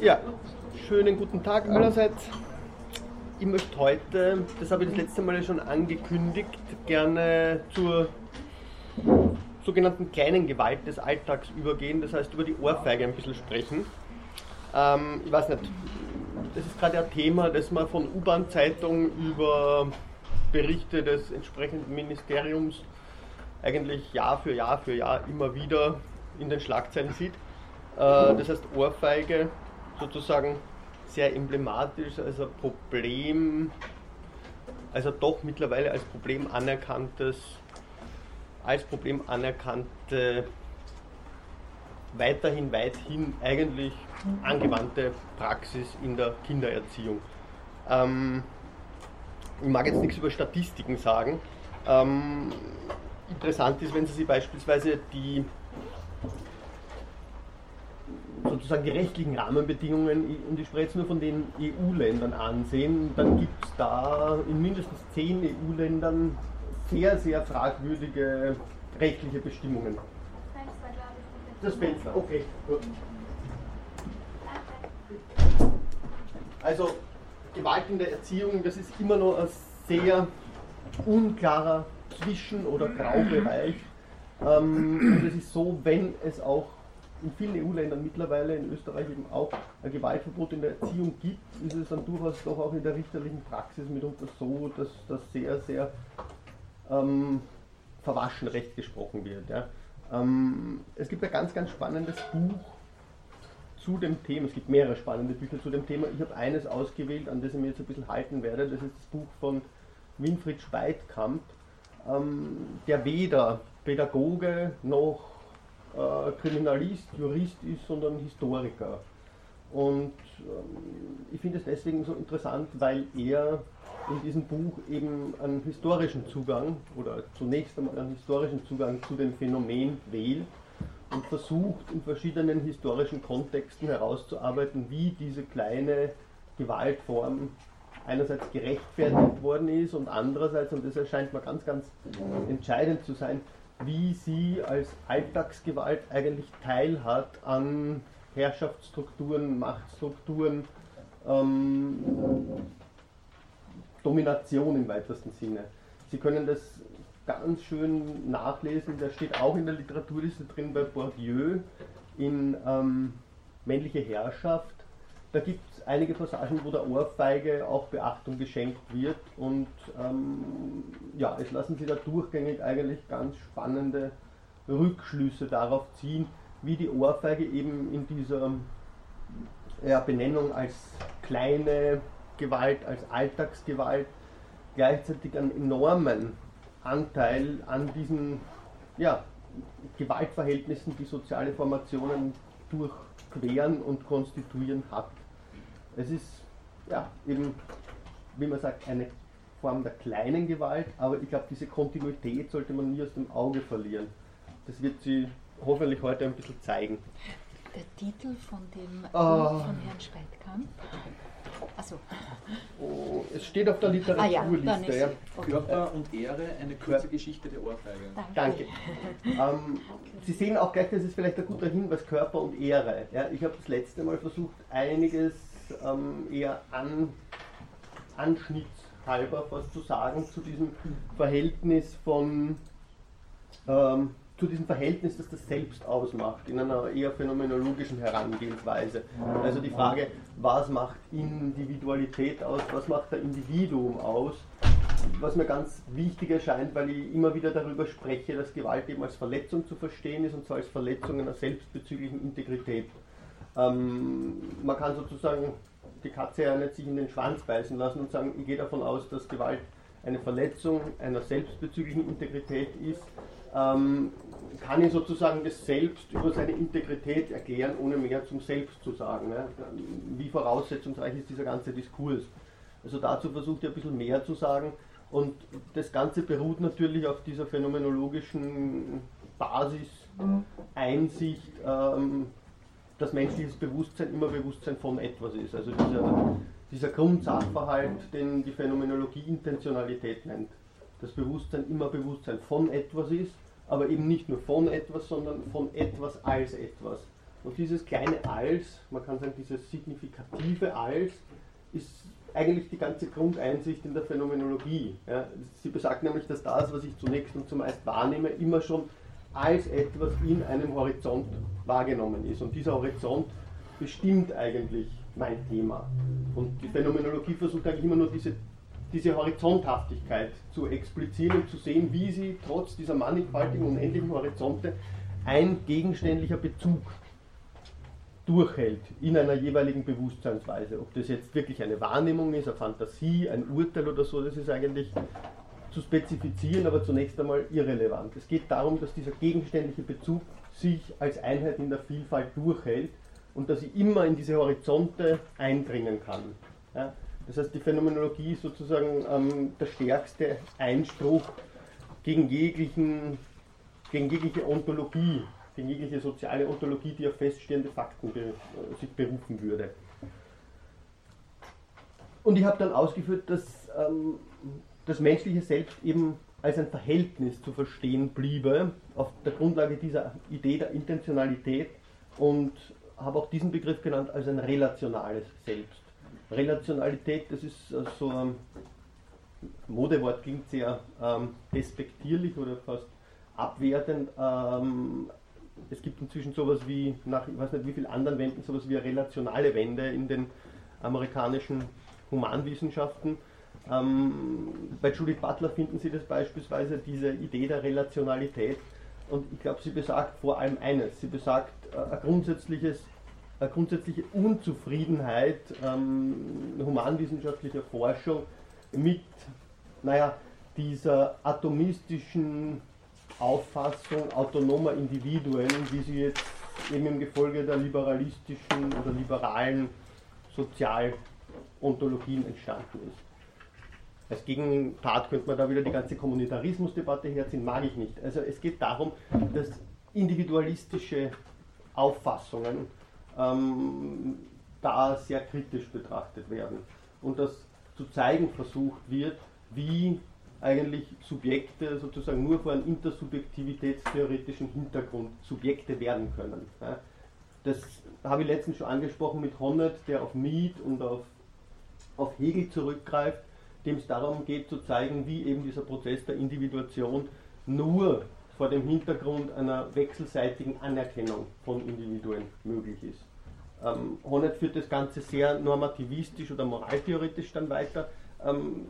Ja, schönen guten Tag allerseits. Ich möchte heute, das habe ich das letzte Mal schon angekündigt, gerne zur sogenannten kleinen Gewalt des Alltags übergehen, das heißt über die Ohrfeige ein bisschen sprechen. Ähm, ich weiß nicht, das ist gerade ein Thema, das man von U-Bahn-Zeitungen über Berichte des entsprechenden Ministeriums eigentlich Jahr für Jahr für Jahr immer wieder in den Schlagzeilen sieht. Äh, das heißt Ohrfeige sozusagen sehr emblematisch als ein Problem, also doch mittlerweile als Problem anerkanntes, als Problem anerkannte, weiterhin, weithin eigentlich angewandte Praxis in der Kindererziehung. Ähm, ich mag jetzt nichts über Statistiken sagen. Ähm, interessant ist, wenn Sie sich beispielsweise die sozusagen die rechtlichen Rahmenbedingungen, und ich spreche jetzt nur von den EU-Ländern ansehen, dann gibt es da in mindestens zehn EU-Ländern sehr, sehr fragwürdige rechtliche Bestimmungen. Das Fenster, okay, gut. Also Gewalt in der Erziehung, das ist immer noch ein sehr unklarer Zwischen- oder Graubereich. Ähm, und es ist so, wenn es auch in vielen EU-Ländern mittlerweile, in Österreich eben auch, ein Gewaltverbot in der Erziehung gibt, ist es dann durchaus doch auch in der richterlichen Praxis mitunter so, dass das sehr, sehr ähm, verwaschen Recht gesprochen wird. Ja. Ähm, es gibt ein ganz, ganz spannendes Buch zu dem Thema, es gibt mehrere spannende Bücher zu dem Thema. Ich habe eines ausgewählt, an das ich mir jetzt ein bisschen halten werde. Das ist das Buch von Winfried Speitkamp, ähm, der weder Pädagoge noch äh, Kriminalist, Jurist ist, sondern Historiker. Und ähm, ich finde es deswegen so interessant, weil er in diesem Buch eben einen historischen Zugang oder zunächst einmal einen historischen Zugang zu dem Phänomen wählt und versucht in verschiedenen historischen Kontexten herauszuarbeiten, wie diese kleine Gewaltform einerseits gerechtfertigt worden ist und andererseits, und das erscheint mir ganz, ganz entscheidend zu sein, wie sie als Alltagsgewalt eigentlich teilhat an Herrschaftsstrukturen, Machtstrukturen, ähm, Domination im weitesten Sinne. Sie können das ganz schön nachlesen, da steht auch in der Literaturliste drin bei Bourdieu in ähm, Männliche Herrschaft. Da gibt es einige Passagen, wo der Ohrfeige auch Beachtung geschenkt wird und ähm, ja, es lassen sich da durchgängig eigentlich ganz spannende Rückschlüsse darauf ziehen, wie die Ohrfeige eben in dieser ja, Benennung als kleine Gewalt, als Alltagsgewalt gleichzeitig einen enormen Anteil an diesen ja, Gewaltverhältnissen, die soziale Formationen durchqueren und konstituieren hat. Es ist ja eben, wie man sagt, eine Form der kleinen Gewalt, aber ich glaube, diese Kontinuität sollte man nie aus dem Auge verlieren. Das wird sie hoffentlich heute ein bisschen zeigen. Der Titel von dem uh, von Herrn Speitkamp. Achso. Oh, es steht auf der Literaturliste. Ah, ja, okay. Körper und Ehre, eine kurze Geschichte der Ohrfeige. Danke. Danke. Ähm, Sie sehen auch gleich, das ist vielleicht ein guter Hinweis, Körper und Ehre. Ja, ich habe das letzte Mal versucht, einiges ähm, eher an, anschnittshalber was zu sagen zu diesem Verhältnis von ähm, zu diesem Verhältnis, das das Selbst ausmacht, in einer eher phänomenologischen Herangehensweise. Also die Frage, was macht Individualität aus, was macht der Individuum aus, was mir ganz wichtig erscheint, weil ich immer wieder darüber spreche, dass Gewalt eben als Verletzung zu verstehen ist und zwar als Verletzung einer selbstbezüglichen Integrität. Ähm, man kann sozusagen die Katze ja nicht sich in den Schwanz beißen lassen und sagen, ich gehe davon aus, dass Gewalt eine Verletzung einer selbstbezüglichen Integrität ist, ähm, kann ich sozusagen das Selbst über seine Integrität erklären, ohne mehr zum Selbst zu sagen. Ne? Wie voraussetzungsreich ist dieser ganze Diskurs? Also dazu versucht er ein bisschen mehr zu sagen. Und das Ganze beruht natürlich auf dieser phänomenologischen Basis, Einsicht, ähm, dass menschliches Bewusstsein immer Bewusstsein von etwas ist. Also dieser, dieser Grundsachverhalt, den die Phänomenologie Intentionalität nennt. Das Bewusstsein immer Bewusstsein von etwas ist aber eben nicht nur von etwas, sondern von etwas als etwas. Und dieses kleine Als, man kann sagen, dieses signifikative Als, ist eigentlich die ganze Grundeinsicht in der Phänomenologie. Ja. Sie besagt nämlich, dass das, was ich zunächst und zumeist wahrnehme, immer schon als etwas in einem Horizont wahrgenommen ist. Und dieser Horizont bestimmt eigentlich mein Thema. Und die Phänomenologie versucht eigentlich immer nur diese, diese Horizonthaftigkeit zu explizieren und zu sehen, wie sie trotz dieser mannigfaltigen, unendlichen Horizonte ein gegenständlicher Bezug durchhält in einer jeweiligen Bewusstseinsweise. Ob das jetzt wirklich eine Wahrnehmung ist, eine Fantasie, ein Urteil oder so, das ist eigentlich zu spezifizieren, aber zunächst einmal irrelevant. Es geht darum, dass dieser gegenständliche Bezug sich als Einheit in der Vielfalt durchhält und dass ich immer in diese Horizonte eindringen kann. Ja? Das heißt, die Phänomenologie ist sozusagen ähm, der stärkste Einspruch gegen, jeglichen, gegen jegliche Ontologie, gegen jegliche soziale Ontologie, die auf feststehende Fakten be, äh, sich berufen würde. Und ich habe dann ausgeführt, dass ähm, das menschliche Selbst eben als ein Verhältnis zu verstehen bliebe, auf der Grundlage dieser Idee der Intentionalität und habe auch diesen Begriff genannt als ein relationales Selbst. Relationalität, das ist so ein Modewort, klingt sehr ähm, despektierlich oder fast abwertend. Ähm, es gibt inzwischen sowas wie, nach ich weiß nicht wie vielen anderen Wänden, sowas wie eine relationale Wende in den amerikanischen Humanwissenschaften. Ähm, bei Judith Butler finden Sie das beispielsweise, diese Idee der Relationalität. Und ich glaube, sie besagt vor allem eines. Sie besagt äh, ein grundsätzliches, eine grundsätzliche Unzufriedenheit ähm, humanwissenschaftlicher Forschung mit, naja, dieser atomistischen Auffassung autonomer Individuen, wie sie jetzt eben im Gefolge der liberalistischen oder liberalen Sozialontologien entstanden ist. Als Gegenpart könnte man da wieder die ganze Kommunitarismusdebatte herziehen, mag ich nicht. Also es geht darum, dass individualistische Auffassungen ähm, da sehr kritisch betrachtet werden und dass zu zeigen versucht wird, wie eigentlich Subjekte sozusagen nur vor einem intersubjektivitätstheoretischen Hintergrund Subjekte werden können. Das habe ich letztens schon angesprochen mit Honneth, der auf Mead und auf, auf Hegel zurückgreift, dem es darum geht zu zeigen, wie eben dieser Prozess der Individuation nur vor dem Hintergrund einer wechselseitigen Anerkennung von Individuen möglich ist. Ähm, Honneth führt das Ganze sehr normativistisch oder moraltheoretisch dann weiter. Ähm,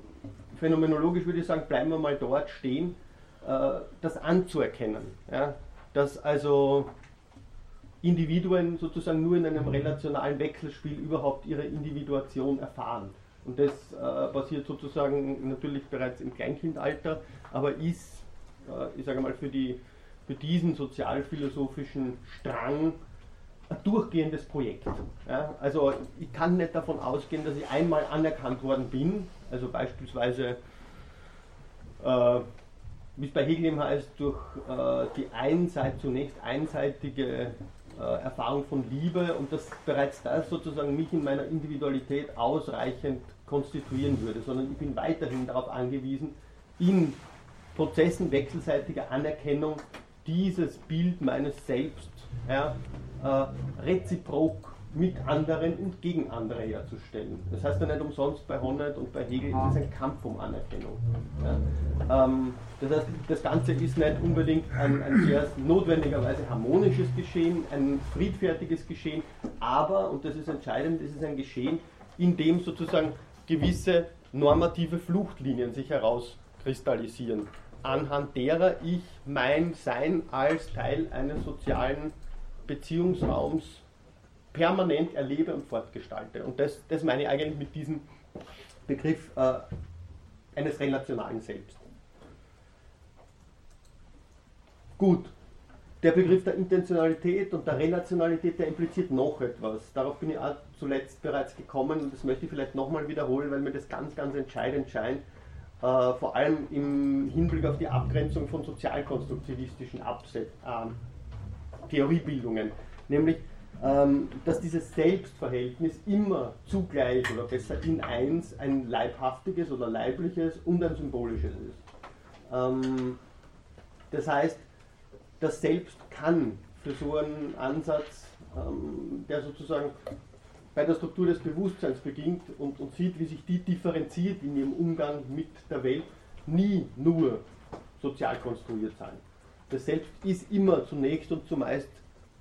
phänomenologisch würde ich sagen, bleiben wir mal dort stehen, äh, das anzuerkennen. Ja? Dass also Individuen sozusagen nur in einem relationalen Wechselspiel überhaupt ihre Individuation erfahren. Und das äh, passiert sozusagen natürlich bereits im Kleinkindalter, aber ist, äh, ich sage mal, für, die, für diesen sozialphilosophischen Strang ein durchgehendes Projekt. Ja? Also ich kann nicht davon ausgehen, dass ich einmal anerkannt worden bin, also beispielsweise, äh, wie es bei Hegel eben heißt, durch äh, die einseit, zunächst einseitige Erfahrung von Liebe und dass bereits das sozusagen mich in meiner Individualität ausreichend konstituieren würde, sondern ich bin weiterhin darauf angewiesen, in Prozessen wechselseitiger Anerkennung dieses Bild meines Selbst ja, äh, reziprok mit anderen und gegen andere herzustellen. Das heißt ja nicht umsonst bei Honneth und bei Hegel ist es ein Kampf um Anerkennung. Ja. Ähm, das heißt, das Ganze ist nicht unbedingt ein, ein sehr notwendigerweise harmonisches Geschehen, ein friedfertiges Geschehen, aber, und das ist entscheidend, es ist ein Geschehen, in dem sozusagen gewisse normative Fluchtlinien sich herauskristallisieren, anhand derer ich mein Sein als Teil eines sozialen Beziehungsraums permanent erlebe und fortgestalte. Und das, das meine ich eigentlich mit diesem Begriff äh, eines relationalen Selbst. Gut, der Begriff der Intentionalität und der Relationalität, der impliziert noch etwas. Darauf bin ich auch zuletzt bereits gekommen und das möchte ich vielleicht nochmal wiederholen, weil mir das ganz, ganz entscheidend scheint, äh, vor allem im Hinblick auf die Abgrenzung von sozialkonstruktivistischen äh, Theoriebildungen. Nämlich, dass dieses Selbstverhältnis immer zugleich oder besser in eins ein leibhaftiges oder leibliches und ein symbolisches ist. Ähm, das heißt, das Selbst kann für so einen Ansatz ähm, der sozusagen bei der Struktur des Bewusstseins beginnt und, und sieht, wie sich die differenziert in ihrem Umgang mit der Welt, nie nur sozial konstruiert sein. Das Selbst ist immer zunächst und zumeist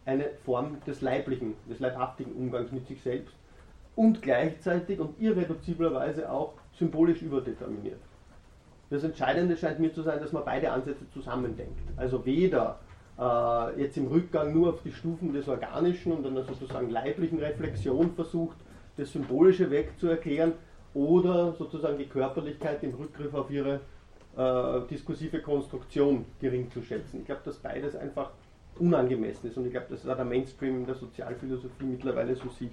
eine Form des leiblichen, des leibhaftigen Umgangs mit sich selbst und gleichzeitig und irreduziblerweise auch symbolisch überdeterminiert. Das Entscheidende scheint mir zu sein, dass man beide Ansätze zusammendenkt. Also weder äh, jetzt im Rückgang nur auf die Stufen des Organischen und einer sozusagen leiblichen Reflexion versucht, das Symbolische wegzuerklären oder sozusagen die Körperlichkeit im Rückgriff auf ihre äh, diskursive Konstruktion gering zu schätzen. Ich glaube, dass beides einfach unangemessen ist und ich glaube, dass auch der Mainstream in der Sozialphilosophie mittlerweile so sieht.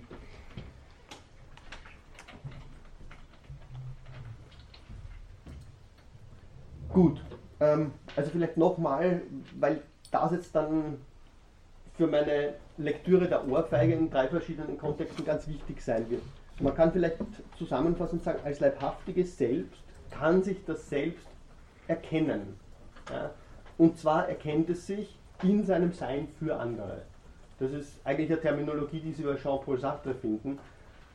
Gut, ähm, also vielleicht nochmal, weil das jetzt dann für meine Lektüre der Ohrfeige in drei verschiedenen Kontexten ganz wichtig sein wird. Man kann vielleicht zusammenfassend sagen, als leibhaftiges Selbst kann sich das Selbst erkennen. Ja? Und zwar erkennt es sich in seinem Sein für andere. Das ist eigentlich eine Terminologie, die Sie bei Jean-Paul Sartre finden.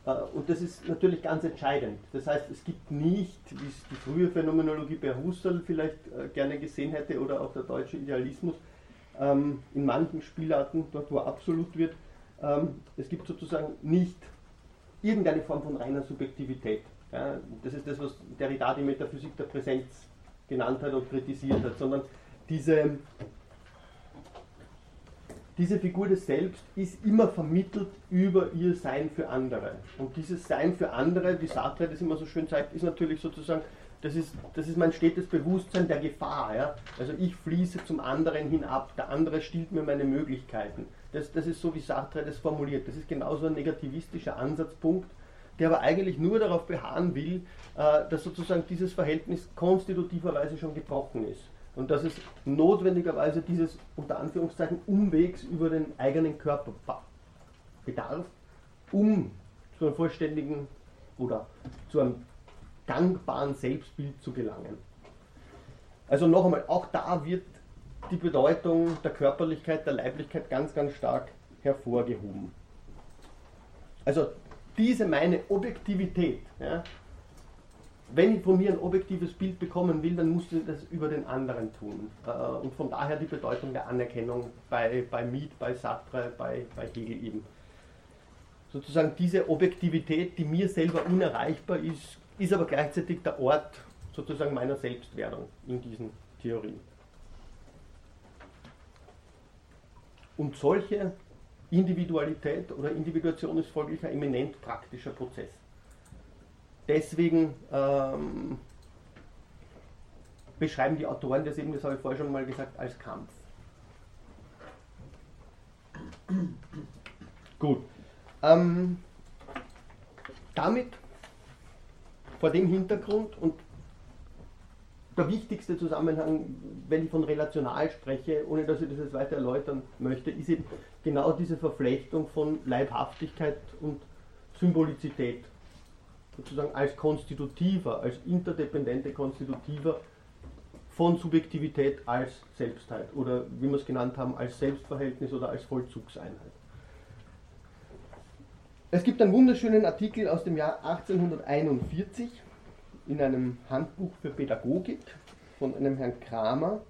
Äh, und das ist natürlich ganz entscheidend. Das heißt, es gibt nicht, wie es die frühe Phänomenologie bei Husserl vielleicht äh, gerne gesehen hätte oder auch der deutsche Idealismus, ähm, in manchen Spielarten, dort wo absolut wird, ähm, es gibt sozusagen nicht irgendeine Form von reiner Subjektivität. Das ist das, was Derrida die Metaphysik der Präsenz genannt hat und kritisiert hat, sondern diese diese Figur des Selbst ist immer vermittelt über ihr Sein für andere. Und dieses Sein für andere, wie Sartre das immer so schön zeigt, ist natürlich sozusagen, das ist, das ist mein stetes Bewusstsein der Gefahr. Ja? Also ich fließe zum anderen hinab, der andere stiehlt mir meine Möglichkeiten. Das, das ist so, wie Sartre das formuliert. Das ist genauso ein negativistischer Ansatzpunkt, der aber eigentlich nur darauf beharren will, äh, dass sozusagen dieses Verhältnis konstitutiverweise schon gebrochen ist und dass es notwendigerweise dieses unter Anführungszeichen Umwegs über den eigenen Körper bedarf, um zu einem vollständigen oder zu einem gangbaren Selbstbild zu gelangen. Also noch einmal, auch da wird die Bedeutung der Körperlichkeit, der Leiblichkeit ganz, ganz stark hervorgehoben. Also diese meine Objektivität, ja, wenn ich von mir ein objektives Bild bekommen will, dann muss ich das über den anderen tun. Äh, und von daher die Bedeutung der Anerkennung bei, bei Miet, bei Sartre, bei, bei Hegel eben. Sozusagen diese Objektivität, die mir selber unerreichbar ist, ist aber gleichzeitig der Ort sozusagen meiner Selbstwerdung in diesen Theorien. Und solche Individualität oder Individuation ist folglich ein eminent praktischer Prozess deswegen ähm, beschreiben die Autoren das eben, das habe ich vorher schon mal gesagt, als Kampf. Gut. Ähm, damit, vor dem Hintergrund und der wichtigste Zusammenhang, wenn ich von relational spreche, ohne dass ich das jetzt weiter erläutern möchte, ist eben genau diese Verflechtung von Leibhaftigkeit und Symbolizität sozusagen als konstitutiver, als interdependente Konstitutiver von Subjektivität als Selbstheit oder wie wir es genannt haben, als Selbstverhältnis oder als Vollzugseinheit. Es gibt einen wunderschönen Artikel aus dem Jahr 1841 in einem Handbuch für Pädagogik von einem Herrn Kramer,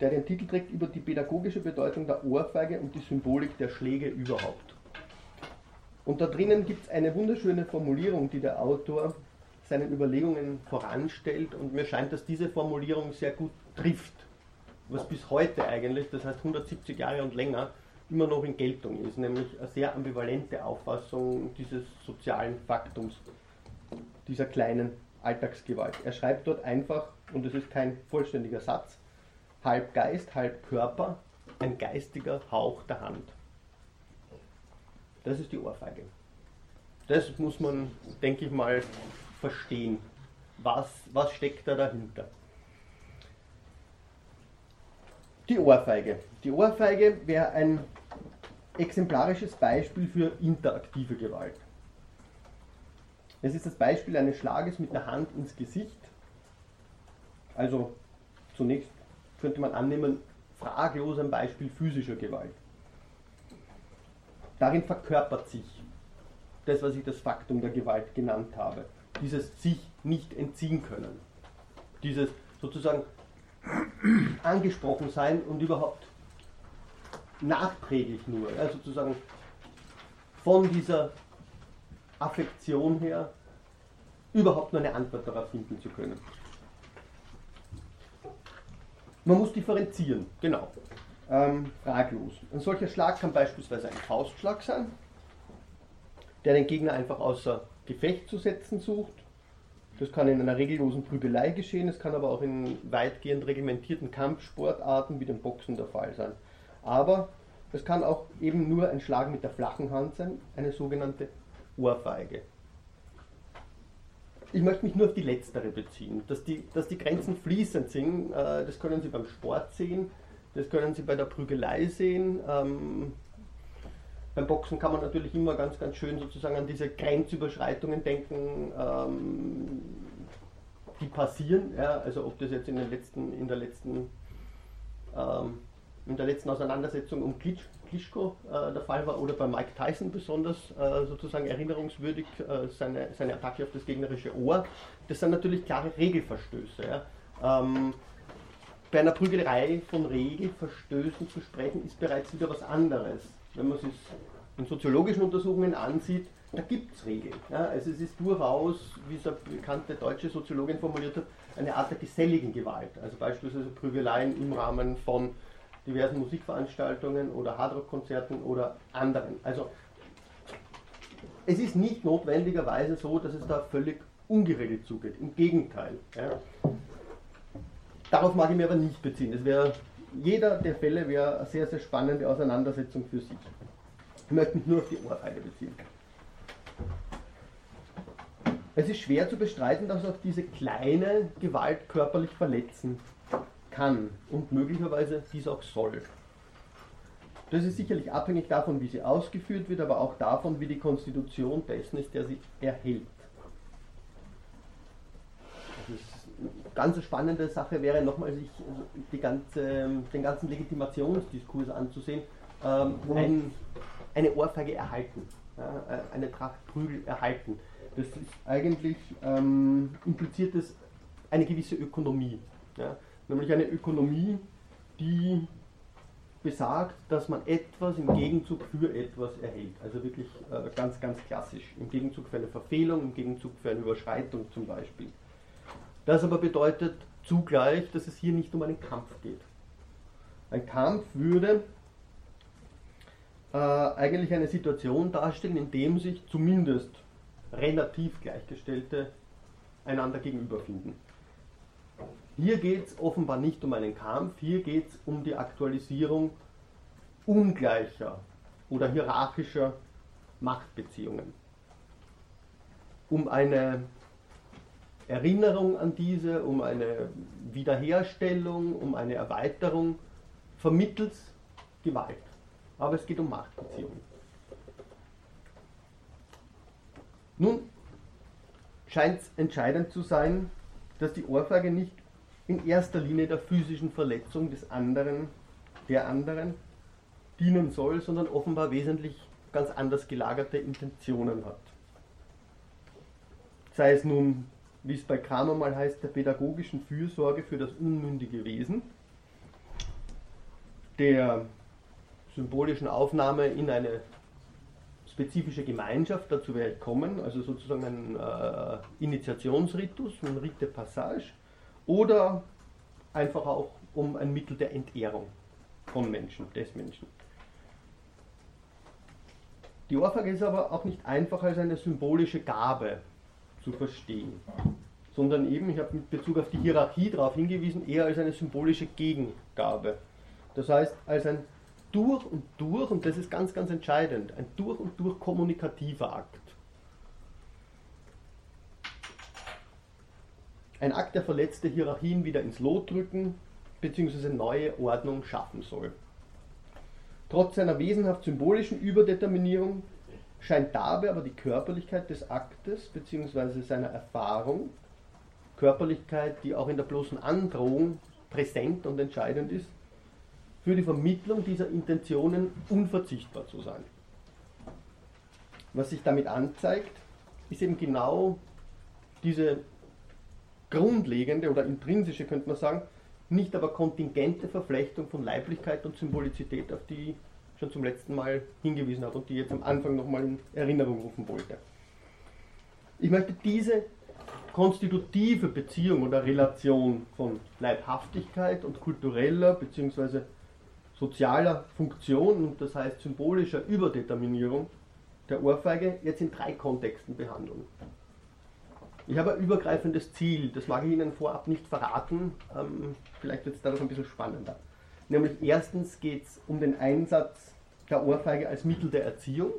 der den Titel trägt über die pädagogische Bedeutung der Ohrfeige und die Symbolik der Schläge überhaupt. Und da drinnen gibt es eine wunderschöne Formulierung, die der Autor seinen Überlegungen voranstellt und mir scheint, dass diese Formulierung sehr gut trifft, was bis heute eigentlich, das heißt 170 Jahre und länger, immer noch in Geltung ist, nämlich eine sehr ambivalente Auffassung dieses sozialen Faktums, dieser kleinen Alltagsgewalt. Er schreibt dort einfach, und es ist kein vollständiger Satz, halb Geist, halb Körper, ein geistiger Hauch der Hand. Das ist die Ohrfeige. Das muss man, denke ich mal, verstehen. Was, was steckt da dahinter? Die Ohrfeige. Die Ohrfeige wäre ein exemplarisches Beispiel für interaktive Gewalt. Es ist das Beispiel eines Schlages mit der Hand ins Gesicht. Also zunächst könnte man annehmen, fraglos ein Beispiel physischer Gewalt. Darin verkörpert sich das, was ich das Faktum der Gewalt genannt habe. Dieses sich nicht entziehen können. Dieses sozusagen angesprochen sein und überhaupt nachträglich nur, ja, sozusagen von dieser Affektion her überhaupt nur eine Antwort darauf finden zu können. Man muss differenzieren, genau. Ähm, fraglos. Ein solcher Schlag kann beispielsweise ein Faustschlag sein, der den Gegner einfach außer Gefecht zu setzen sucht. Das kann in einer regellosen Prügelei geschehen, es kann aber auch in weitgehend regimentierten Kampfsportarten wie dem Boxen der Fall sein. Aber es kann auch eben nur ein Schlag mit der flachen Hand sein, eine sogenannte Ohrfeige. Ich möchte mich nur auf die letztere beziehen. Dass die, dass die Grenzen fließend sind, äh, das können Sie beim Sport sehen, das können Sie bei der Prügelei sehen. Ähm, beim Boxen kann man natürlich immer ganz, ganz schön sozusagen an diese Grenzüberschreitungen denken, ähm, die passieren. Ja, also ob das jetzt in, den letzten, in der letzten ähm, in der letzten Auseinandersetzung um Klitsch, Klitschko äh, der Fall war oder bei Mike Tyson besonders äh, sozusagen erinnerungswürdig äh, seine, seine Attacke auf das gegnerische Ohr. Das sind natürlich klare Regelverstöße. Ja. Ähm, bei einer Prügelerei von Regelverstößen zu sprechen, ist bereits wieder was anderes. Wenn man es in soziologischen Untersuchungen ansieht, da gibt es Regeln. Ja. Also es ist durchaus, wie es eine bekannte deutsche Soziologin formuliert hat, eine Art der geselligen Gewalt. Also beispielsweise Prügeleien im Rahmen von diversen Musikveranstaltungen oder Hardrock-Konzerten oder anderen. Also es ist nicht notwendigerweise so, dass es da völlig ungeregelt zugeht. Im Gegenteil. Ja. Darauf mag ich mir aber nicht beziehen. Das wäre, jeder der Fälle wäre eine sehr, sehr spannende Auseinandersetzung für sich. Ich möchte mich nur auf die Ohrfeige beziehen. Es ist schwer zu bestreiten, dass auch diese kleine Gewalt körperlich verletzen kann und möglicherweise dies auch soll. Das ist sicherlich abhängig davon, wie sie ausgeführt wird, aber auch davon, wie die Konstitution dessen ist, der sie erhält. Das ist eine ganz spannende Sache wäre nochmal sich die ganze, den ganzen Legitimationsdiskurs anzusehen. Ähm, ein, eine Ohrfeige erhalten, ja, eine Tracht Prügel erhalten. Das ist eigentlich ähm, impliziert es eine gewisse Ökonomie. Ja nämlich eine Ökonomie, die besagt, dass man etwas im Gegenzug für etwas erhält. Also wirklich äh, ganz, ganz klassisch. Im Gegenzug für eine Verfehlung, im Gegenzug für eine Überschreitung zum Beispiel. Das aber bedeutet zugleich, dass es hier nicht um einen Kampf geht. Ein Kampf würde äh, eigentlich eine Situation darstellen, in dem sich zumindest relativ Gleichgestellte einander gegenüberfinden. Hier geht es offenbar nicht um einen Kampf, hier geht es um die Aktualisierung ungleicher oder hierarchischer Machtbeziehungen. Um eine Erinnerung an diese, um eine Wiederherstellung, um eine Erweiterung vermittels Gewalt. Aber es geht um Machtbeziehungen. Nun scheint es entscheidend zu sein, dass die Ohrfeige nicht in erster Linie der physischen Verletzung des anderen, der anderen, dienen soll, sondern offenbar wesentlich ganz anders gelagerte Intentionen hat. Sei es nun, wie es bei Kramer mal heißt, der pädagogischen Fürsorge für das unmündige Wesen, der symbolischen Aufnahme in eine spezifische Gemeinschaft, dazu werde ich kommen, also sozusagen ein äh, Initiationsritus, ein Rite Passage, oder einfach auch um ein Mittel der Entehrung von Menschen, des Menschen. Die Ohrfeige ist aber auch nicht einfach als eine symbolische Gabe zu verstehen, sondern eben, ich habe mit Bezug auf die Hierarchie darauf hingewiesen, eher als eine symbolische Gegengabe. Das heißt, als ein durch und durch, und das ist ganz, ganz entscheidend, ein durch und durch kommunikativer Akt. Ein Akt, der verletzte Hierarchien wieder ins Lot drücken bzw. neue Ordnung schaffen soll. Trotz seiner wesenhaft symbolischen Überdeterminierung scheint dabei aber die Körperlichkeit des Aktes bzw. seiner Erfahrung, Körperlichkeit, die auch in der bloßen Androhung präsent und entscheidend ist, für die Vermittlung dieser Intentionen unverzichtbar zu sein. Was sich damit anzeigt, ist eben genau diese grundlegende oder intrinsische, könnte man sagen, nicht aber kontingente Verflechtung von Leiblichkeit und Symbolizität, auf die schon zum letzten Mal hingewiesen habe und die jetzt am Anfang nochmal in Erinnerung rufen wollte. Ich möchte diese konstitutive Beziehung oder Relation von Leibhaftigkeit und kultureller bzw. sozialer Funktion und das heißt symbolischer Überdeterminierung der Ohrfeige jetzt in drei Kontexten behandeln. Ich habe ein übergreifendes Ziel, das mag ich Ihnen vorab nicht verraten, ähm, vielleicht wird es dadurch ein bisschen spannender. Nämlich erstens geht es um den Einsatz der Ohrfeige als Mittel der Erziehung,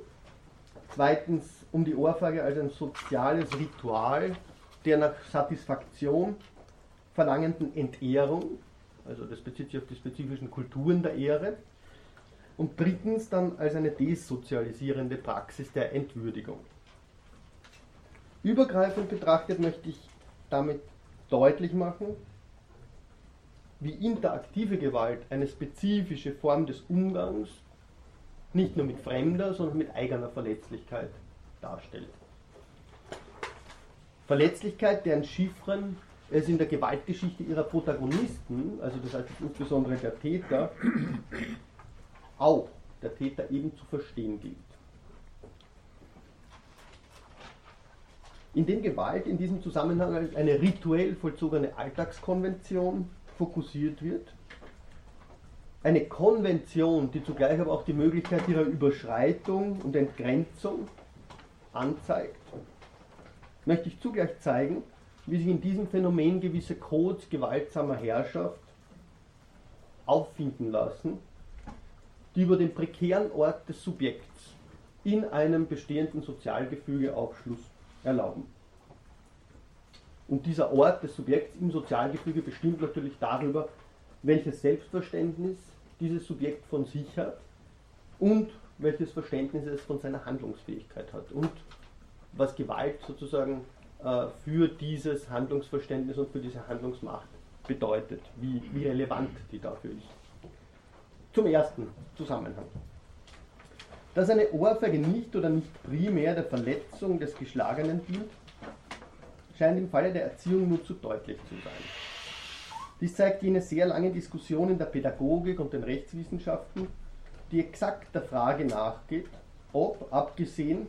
zweitens um die Ohrfeige als ein soziales Ritual der nach Satisfaktion verlangenden Entehrung, also das bezieht sich auf die spezifischen Kulturen der Ehre, und drittens dann als eine desozialisierende Praxis der Entwürdigung. Übergreifend betrachtet möchte ich damit deutlich machen, wie interaktive Gewalt eine spezifische Form des Umgangs nicht nur mit fremder, sondern mit eigener Verletzlichkeit darstellt. Verletzlichkeit, deren Chiffren es in der Gewaltgeschichte ihrer Protagonisten, also das heißt insbesondere der Täter, auch der Täter eben zu verstehen gilt. Indem Gewalt in diesem Zusammenhang als eine rituell vollzogene Alltagskonvention fokussiert wird, eine Konvention, die zugleich aber auch die Möglichkeit ihrer Überschreitung und Entgrenzung anzeigt, möchte ich zugleich zeigen, wie sich in diesem Phänomen gewisse Codes gewaltsamer Herrschaft auffinden lassen, die über den prekären Ort des Subjekts in einem bestehenden Sozialgefüge Aufschluss erlauben. Und dieser Ort des Subjekts im Sozialgefüge bestimmt natürlich darüber, welches Selbstverständnis dieses Subjekt von sich hat und welches Verständnis es von seiner Handlungsfähigkeit hat und was Gewalt sozusagen äh, für dieses Handlungsverständnis und für diese Handlungsmacht bedeutet, wie, wie relevant die dafür ist. Zum ersten Zusammenhang. Dass eine Ohrfeige nicht oder nicht primär der Verletzung des Geschlagenen dient, scheint im Falle der Erziehung nur zu deutlich zu sein. Dies zeigt jene sehr lange Diskussion in der Pädagogik und den Rechtswissenschaften, die exakt der Frage nachgeht, ob, abgesehen,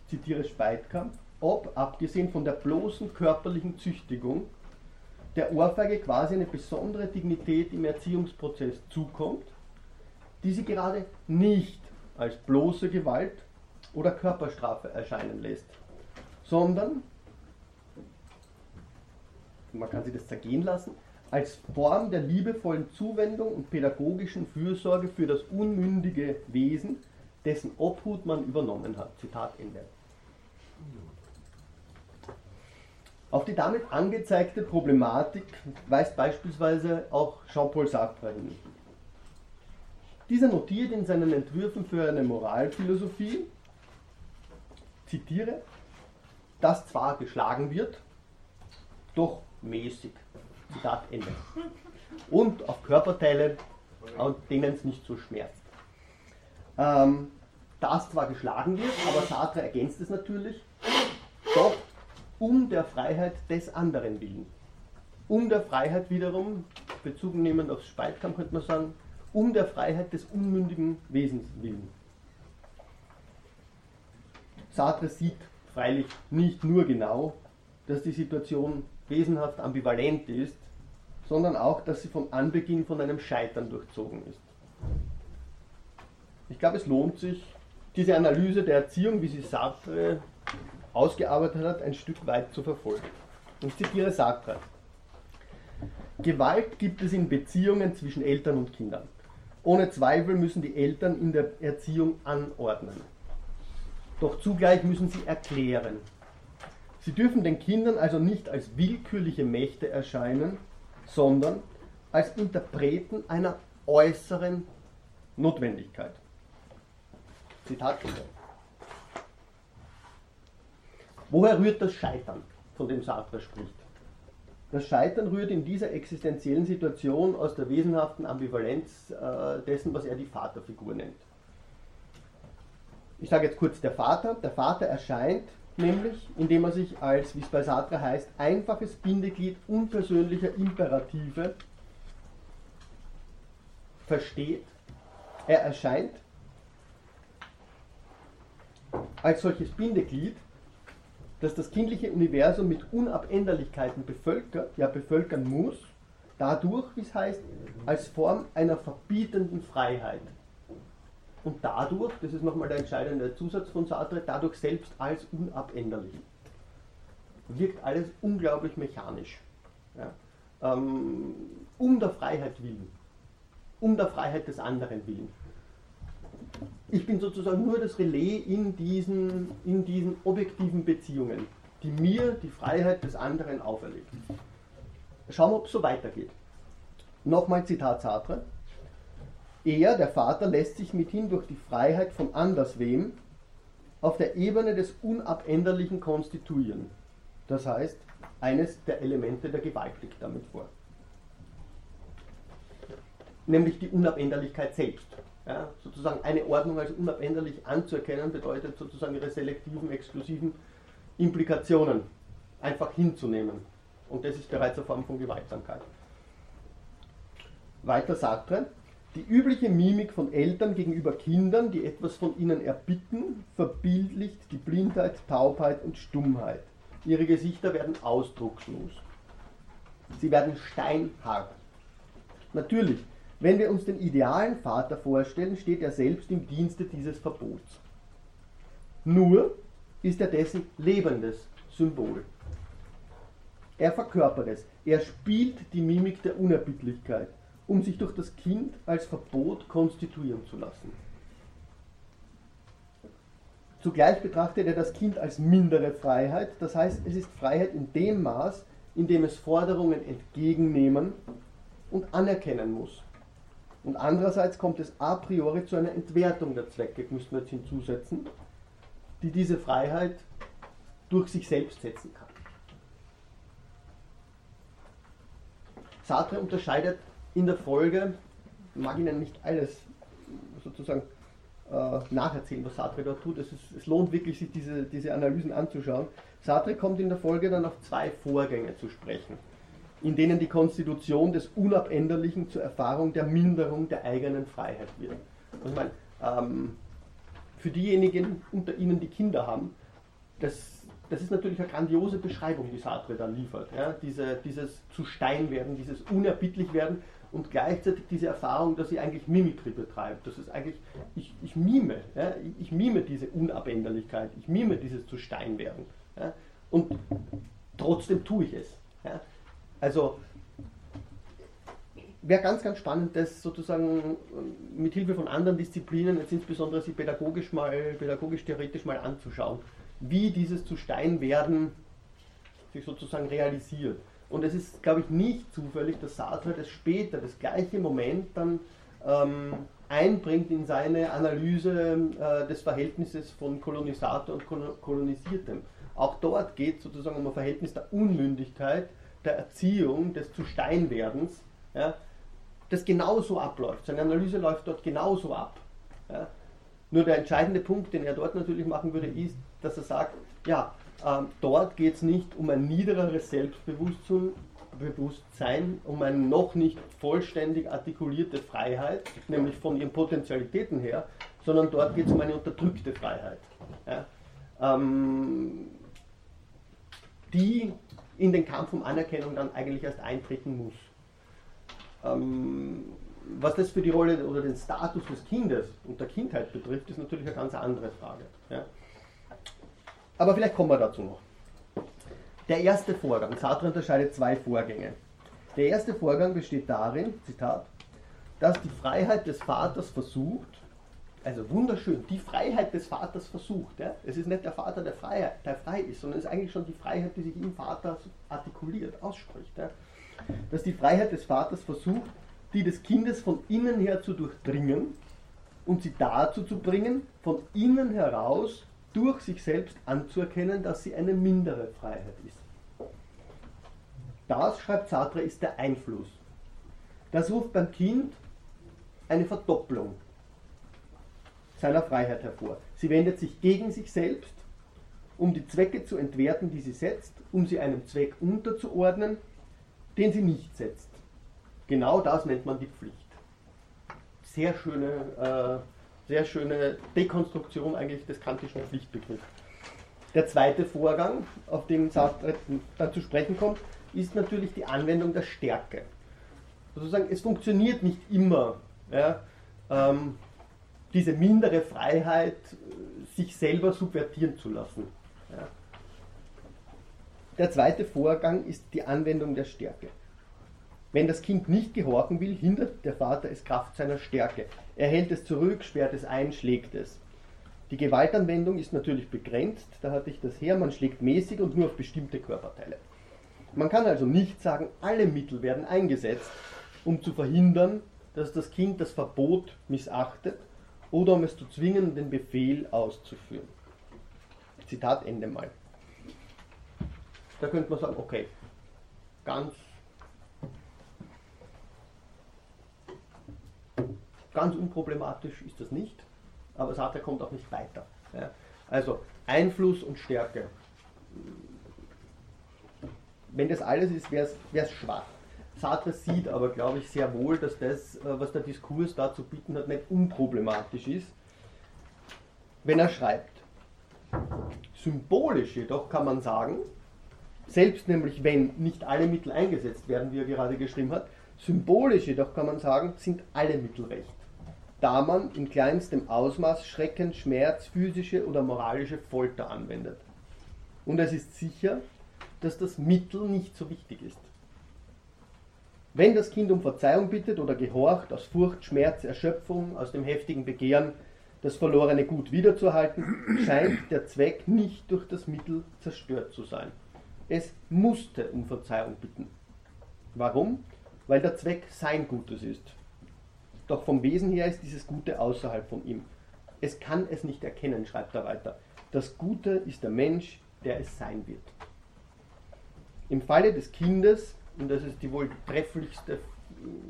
ich zitiere Speitkamp, ob, abgesehen von der bloßen körperlichen Züchtigung, der Ohrfeige quasi eine besondere Dignität im Erziehungsprozess zukommt, die sie gerade nicht als bloße Gewalt oder Körperstrafe erscheinen lässt, sondern, man kann sie das zergehen lassen, als Form der liebevollen Zuwendung und pädagogischen Fürsorge für das unmündige Wesen, dessen Obhut man übernommen hat. Zitat Ende. Auf die damit angezeigte Problematik weist beispielsweise auch Jean-Paul Sartre hin. Dieser notiert in seinen Entwürfen für eine Moralphilosophie, zitiere, dass zwar geschlagen wird, doch mäßig. Zitat Ende. Und auf Körperteile, denen es nicht so schmerzt. Ähm, dass zwar geschlagen wird, aber Sartre ergänzt es natürlich, doch um der Freiheit des anderen willen. Um der Freiheit wiederum, Bezug nehmend aufs Speitkamp könnte man sagen, um der Freiheit des unmündigen Wesens willen. Sartre sieht freilich nicht nur genau, dass die Situation wesenhaft ambivalent ist, sondern auch, dass sie vom Anbeginn von einem Scheitern durchzogen ist. Ich glaube, es lohnt sich, diese Analyse der Erziehung, wie sie Sartre ausgearbeitet hat, ein Stück weit zu verfolgen. Ich zitiere Sartre. Gewalt gibt es in Beziehungen zwischen Eltern und Kindern. Ohne Zweifel müssen die Eltern in der Erziehung anordnen. Doch zugleich müssen sie erklären. Sie dürfen den Kindern also nicht als willkürliche Mächte erscheinen, sondern als Interpreten einer äußeren Notwendigkeit. Zitat. Woher rührt das Scheitern, von dem Sartre spricht? Das Scheitern rührt in dieser existenziellen Situation aus der wesenhaften Ambivalenz äh, dessen, was er die Vaterfigur nennt. ich sage jetzt kurz der Vater. Der Vater erscheint nämlich, indem er sich als, wie es bei Sartre heißt, einfaches Bindeglied unpersönlicher Imperative versteht. Er erscheint als solches Bindeglied, das das kindliche Universum mit Unabänderlichkeiten bevölkert, ja bevölkern muss, dadurch, wie es heißt, als Form einer verbietenden Freiheit. Und dadurch, das ist nochmal der entscheidende Zusatz von Sartre, dadurch selbst als unabänderlich. Wirkt alles unglaublich mechanisch. Ja. Ähm, um der Freiheit willen. Um der Freiheit des anderen willen. Ich bin sozusagen nur das Relais in diesen, in diesen objektiven Beziehungen, die mir die Freiheit des anderen auferlegt. Schauen wir, ob es so weitergeht. Nochmal Zitat Sartre. Er, der Vater, lässt sich mithin durch die Freiheit von anderswem auf der Ebene des Unabänderlichen konstituieren. Das heißt, eines der Elemente der Gewalt liegt damit vor. Nämlich die Unabänderlichkeit selbst. Ja, sozusagen eine Ordnung als unabänderlich anzuerkennen, bedeutet sozusagen ihre selektiven, exklusiven Implikationen einfach hinzunehmen. Und das ist bereits eine Form von Gewaltsamkeit. Weiter sagt er, die übliche Mimik von Eltern gegenüber Kindern, die etwas von ihnen erbitten, verbildlicht die Blindheit, Taubheit und Stummheit. Ihre Gesichter werden ausdruckslos. Sie werden steinhart. Natürlich, wenn wir uns den idealen Vater vorstellen, steht er selbst im Dienste dieses Verbots. Nur ist er dessen lebendes Symbol. Er verkörpert es. Er spielt die Mimik der Unerbittlichkeit um sich durch das Kind als Verbot konstituieren zu lassen. Zugleich betrachtet er das Kind als mindere Freiheit, das heißt, es ist Freiheit in dem Maß, in dem es Forderungen entgegennehmen und anerkennen muss. Und andererseits kommt es a priori zu einer Entwertung der Zwecke, müssen wir jetzt hinzusetzen, die diese Freiheit durch sich selbst setzen kann. Sartre unterscheidet in der Folge, mag Ihnen nicht alles sozusagen äh, nacherzählen, was Sartre dort tut. Es, ist, es lohnt wirklich, sich diese, diese Analysen anzuschauen. Sartre kommt in der Folge dann auf zwei Vorgänge zu sprechen, in denen die Konstitution des Unabänderlichen zur Erfahrung der Minderung der eigenen Freiheit wird. Also ich meine, ähm, für diejenigen unter Ihnen, die Kinder haben, das, das ist natürlich eine grandiose Beschreibung, die Sartre da liefert. Ja? Diese, dieses zu Stein werden, dieses unerbittlich werden und gleichzeitig diese Erfahrung, dass sie eigentlich Mimikry betreibt. Das ist eigentlich, ich, ich mime, ja, ich, mime diese Unabänderlichkeit, ich mime dieses zu Stein werden. Ja, und trotzdem tue ich es. Ja. Also wäre ganz, ganz spannend, das sozusagen mit Hilfe von anderen Disziplinen, jetzt insbesondere sich pädagogisch mal, pädagogisch-theoretisch mal anzuschauen, wie dieses zu Stein werden sich sozusagen realisiert. Und es ist, glaube ich, nicht zufällig, dass Sartre das später, das gleiche Moment dann ähm, einbringt in seine Analyse äh, des Verhältnisses von Kolonisator und Kolonisiertem. Auch dort geht es sozusagen um ein Verhältnis der Unmündigkeit, der Erziehung, des Zu-Steinwerdens, ja, das genauso abläuft. Seine Analyse läuft dort genauso ab. Ja. Nur der entscheidende Punkt, den er dort natürlich machen würde, ist, dass er sagt, ja, ähm, dort geht es nicht um ein niedereres Selbstbewusstsein, Bewusstsein, um eine noch nicht vollständig artikulierte Freiheit, nämlich von ihren Potentialitäten her, sondern dort geht es um eine unterdrückte Freiheit, ja, ähm, die in den Kampf um Anerkennung dann eigentlich erst eintreten muss. Ähm, was das für die Rolle oder den Status des Kindes und der Kindheit betrifft, ist natürlich eine ganz andere Frage. Ja. Aber vielleicht kommen wir dazu noch. Der erste Vorgang, Sartre unterscheidet zwei Vorgänge. Der erste Vorgang besteht darin, Zitat, dass die Freiheit des Vaters versucht, also wunderschön, die Freiheit des Vaters versucht. Ja? Es ist nicht der Vater, der, Freiheit, der frei ist, sondern es ist eigentlich schon die Freiheit, die sich im Vater artikuliert, ausspricht. Ja? Dass die Freiheit des Vaters versucht, die des Kindes von innen her zu durchdringen und sie dazu zu bringen, von innen heraus durch sich selbst anzuerkennen, dass sie eine mindere Freiheit ist. Das, schreibt Sartre, ist der Einfluss. Das ruft beim Kind eine Verdopplung. seiner Freiheit hervor. Sie wendet sich gegen sich selbst, um die Zwecke zu entwerten, die sie setzt, um sie einem Zweck unterzuordnen, den sie nicht setzt. Genau das nennt man die Pflicht. Sehr schöne, äh, sehr schöne Dekonstruktion eigentlich des kantischen Pflichtbegriffs. Der zweite Vorgang, auf den Sartre zu sprechen kommt, ist natürlich die Anwendung der Stärke. Sozusagen, es funktioniert nicht immer, ja, ähm, diese mindere Freiheit, äh, sich selber subvertieren zu lassen. Ja. Der zweite Vorgang ist die Anwendung der Stärke. Wenn das Kind nicht gehorchen will, hindert der Vater es Kraft seiner Stärke. Er hält es zurück, sperrt es ein, schlägt es. Die Gewaltanwendung ist natürlich begrenzt, da hatte ich das her, man schlägt mäßig und nur auf bestimmte Körperteile. Man kann also nicht sagen, alle Mittel werden eingesetzt, um zu verhindern, dass das Kind das Verbot missachtet oder um es zu zwingen, den Befehl auszuführen. Zitat Ende mal. Da könnte man sagen, okay, ganz, ganz unproblematisch ist das nicht, aber Sartre kommt auch nicht weiter. Ja. Also Einfluss und Stärke. Wenn das alles ist, wäre es schwach. Sartre sieht aber, glaube ich, sehr wohl, dass das, äh, was der Diskurs da zu bieten hat, nicht unproblematisch ist, wenn er schreibt. Symbolisch jedoch kann man sagen, selbst nämlich wenn nicht alle Mittel eingesetzt werden, wie er gerade geschrieben hat, symbolisch jedoch kann man sagen, sind alle Mittel recht, da man in kleinstem Ausmaß Schrecken, Schmerz, physische oder moralische Folter anwendet. Und es ist sicher, dass das Mittel nicht so wichtig ist. Wenn das Kind um Verzeihung bittet oder gehorcht, aus Furcht, Schmerz, Erschöpfung, aus dem heftigen Begehren, das verlorene Gut wiederzuerhalten, scheint der Zweck nicht durch das Mittel zerstört zu sein. Es musste um Verzeihung bitten. Warum? Weil der Zweck sein Gutes ist. Doch vom Wesen her ist dieses Gute außerhalb von ihm. Es kann es nicht erkennen, schreibt er weiter. Das Gute ist der Mensch, der es sein wird. Im Falle des Kindes und das ist die wohl trefflichste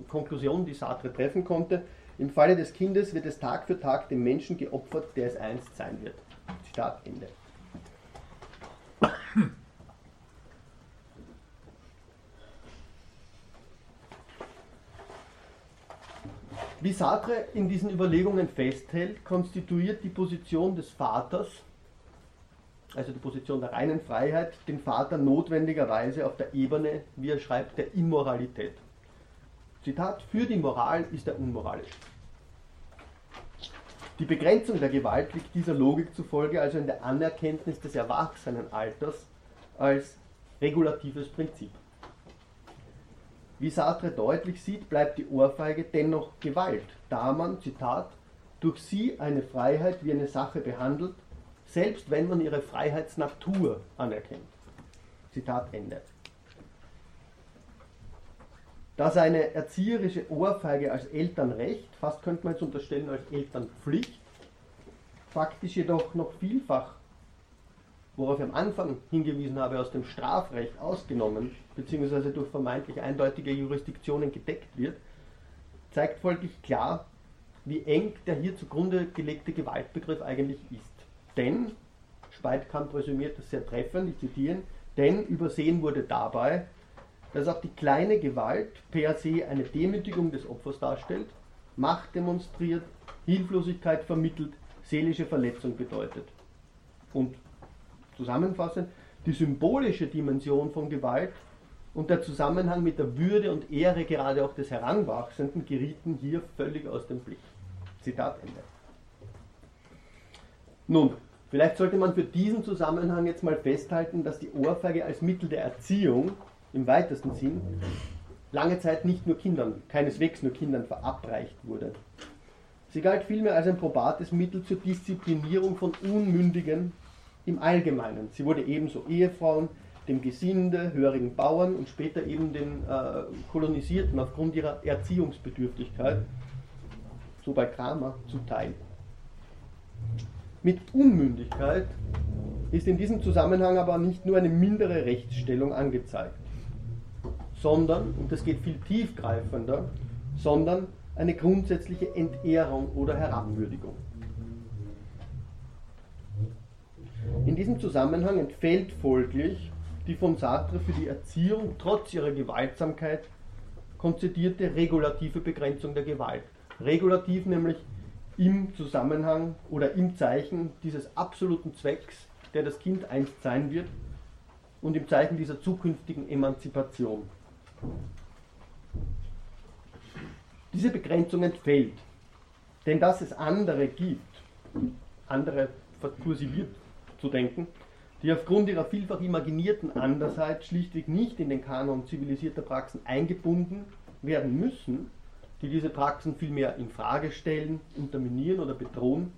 Konklusion, die Sartre treffen konnte, im Falle des Kindes wird es Tag für Tag dem Menschen geopfert, der es einst sein wird. Zitat Ende. Wie Sartre in diesen Überlegungen festhält, konstituiert die Position des Vaters also die Position der reinen Freiheit, den Vater notwendigerweise auf der Ebene, wie er schreibt, der Immoralität. Zitat, für die Moral ist er unmoralisch. Die Begrenzung der Gewalt liegt dieser Logik zufolge also in der Anerkenntnis des Erwachsenenalters als regulatives Prinzip. Wie Sartre deutlich sieht, bleibt die Ohrfeige dennoch Gewalt, da man, Zitat, durch sie eine Freiheit wie eine Sache behandelt, selbst wenn man ihre Freiheitsnatur anerkennt. Zitat Ende. Da seine erzieherische Ohrfeige als Elternrecht, fast könnte man jetzt unterstellen als Elternpflicht, faktisch jedoch noch vielfach, worauf ich am Anfang hingewiesen habe, aus dem Strafrecht ausgenommen, beziehungsweise durch vermeintlich eindeutige Jurisdiktionen gedeckt wird, zeigt folglich klar, wie eng der hier zugrunde gelegte Gewaltbegriff eigentlich ist. Denn, Speitkamp resümiert das sehr treffend, ich zitiere, denn übersehen wurde dabei, dass auch die kleine Gewalt per se eine Demütigung des Opfers darstellt, Macht demonstriert, Hilflosigkeit vermittelt, seelische Verletzung bedeutet. Und zusammenfassend, die symbolische Dimension von Gewalt und der Zusammenhang mit der Würde und Ehre gerade auch des Heranwachsenden gerieten hier völlig aus dem Blick. Zitat Ende. Nun, vielleicht sollte man für diesen Zusammenhang jetzt mal festhalten, dass die Ohrfeige als Mittel der Erziehung im weitesten Sinn lange Zeit nicht nur Kindern, keineswegs nur Kindern verabreicht wurde. Sie galt vielmehr als ein probates Mittel zur Disziplinierung von Unmündigen im Allgemeinen. Sie wurde ebenso Ehefrauen, dem Gesinde, hörigen Bauern und später eben den äh, Kolonisierten aufgrund ihrer Erziehungsbedürftigkeit, so bei Kramer, zuteil mit Unmündigkeit ist in diesem Zusammenhang aber nicht nur eine mindere Rechtsstellung angezeigt, sondern, und das geht viel tiefgreifender, sondern eine grundsätzliche Entehrung oder Herabwürdigung. In diesem Zusammenhang entfällt folglich die von Sartre für die Erziehung trotz ihrer Gewaltsamkeit konzidierte regulative Begrenzung der Gewalt. Regulativ nämlich im Zusammenhang oder im Zeichen dieses absoluten Zwecks, der das Kind einst sein wird, und im Zeichen dieser zukünftigen Emanzipation. Diese Begrenzung entfällt, denn dass es andere gibt, andere kursiviert zu denken, die aufgrund ihrer vielfach imaginierten Andersheit schlichtweg nicht in den Kanon zivilisierter Praxen eingebunden werden müssen, die diese Praxen vielmehr in Frage stellen, unterminieren oder bedrohen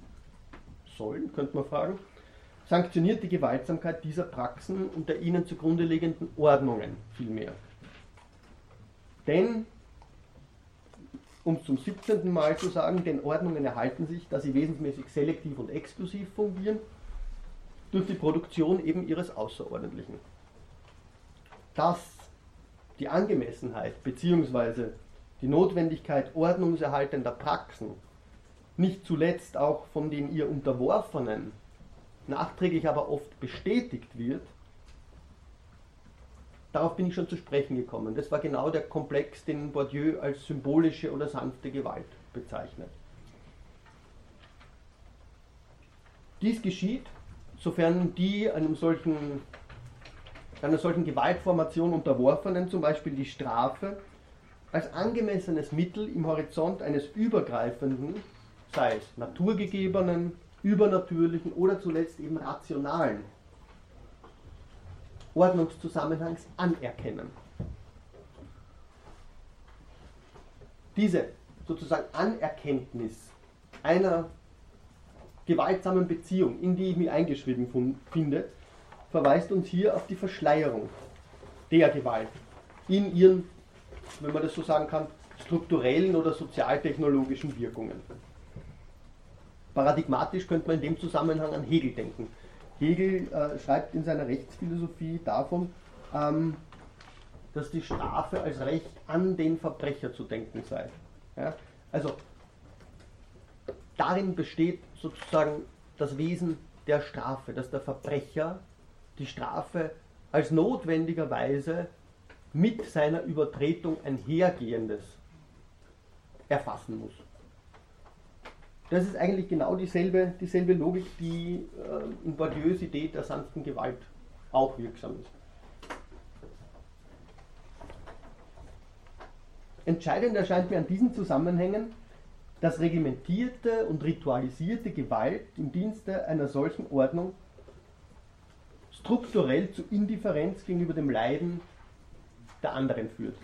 sollen, könnte man fragen, sanktioniert die Gewaltsamkeit dieser Praxen und der ihnen zugrunde liegenden Ordnungen vielmehr. Denn, um zum 17. Mal zu sagen, denn Ordnungen erhalten sich, da sie wesensmäßig selektiv und exklusiv fungieren, durch die Produktion eben ihres Außerordentlichen. Dass die Angemessenheit bzw die Notwendigkeit ordnungserhaltender Praxen nicht zuletzt auch von den ihr Unterworfenen nachträglich aber oft bestätigt wird, darauf bin ich schon zu sprechen gekommen. Das war genau der Komplex, den Bourdieu als symbolische oder sanfte Gewalt bezeichnet. Dies geschieht, sofern die einem solchen, einer solchen Gewaltformation unterworfenen, zum Beispiel die Strafe, als angemessenes Mittel im Horizont eines übergreifenden, sei es naturgegebenen, übernatürlichen oder zuletzt eben rationalen Ordnungszusammenhangs anerkennen. Diese sozusagen Anerkenntnis einer gewaltsamen Beziehung, in die ich mich eingeschrieben finde, verweist uns hier auf die Verschleierung der Gewalt in ihren wenn man das so sagen kann, strukturellen oder sozialtechnologischen Wirkungen. Paradigmatisch könnte man in dem Zusammenhang an Hegel denken. Hegel äh, schreibt in seiner Rechtsphilosophie davon, ähm, dass die Strafe als Recht an den Verbrecher zu denken sei. Ja? Also darin besteht sozusagen das Wesen der Strafe, dass der Verbrecher die Strafe als notwendigerweise mit seiner Übertretung einhergehendes erfassen muss. Das ist eigentlich genau dieselbe, dieselbe Logik, die äh, in Bourdieus Idee der sanften Gewalt auch wirksam ist. Entscheidend erscheint mir an diesen Zusammenhängen, dass reglementierte und ritualisierte Gewalt im Dienste einer solchen Ordnung strukturell zu Indifferenz gegenüber dem Leiden der anderen führt.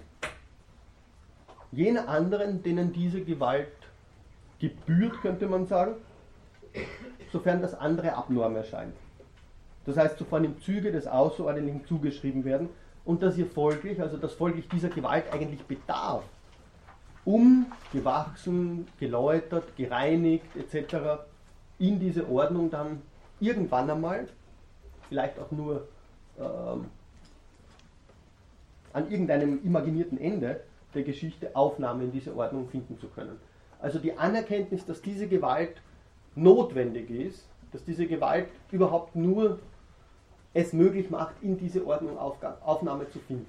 Jene anderen, denen diese Gewalt gebührt, könnte man sagen, sofern das andere abnorm erscheint. Das heißt, sofern im Züge des Außerordentlichen zugeschrieben werden und dass ihr folglich, also dass folglich dieser Gewalt eigentlich bedarf, um gewachsen, geläutert, gereinigt etc. in diese Ordnung dann irgendwann einmal, vielleicht auch nur ähm, an irgendeinem imaginierten Ende der Geschichte Aufnahme in diese Ordnung finden zu können. Also die Anerkenntnis, dass diese Gewalt notwendig ist, dass diese Gewalt überhaupt nur es möglich macht, in diese Ordnung Aufnahme zu finden.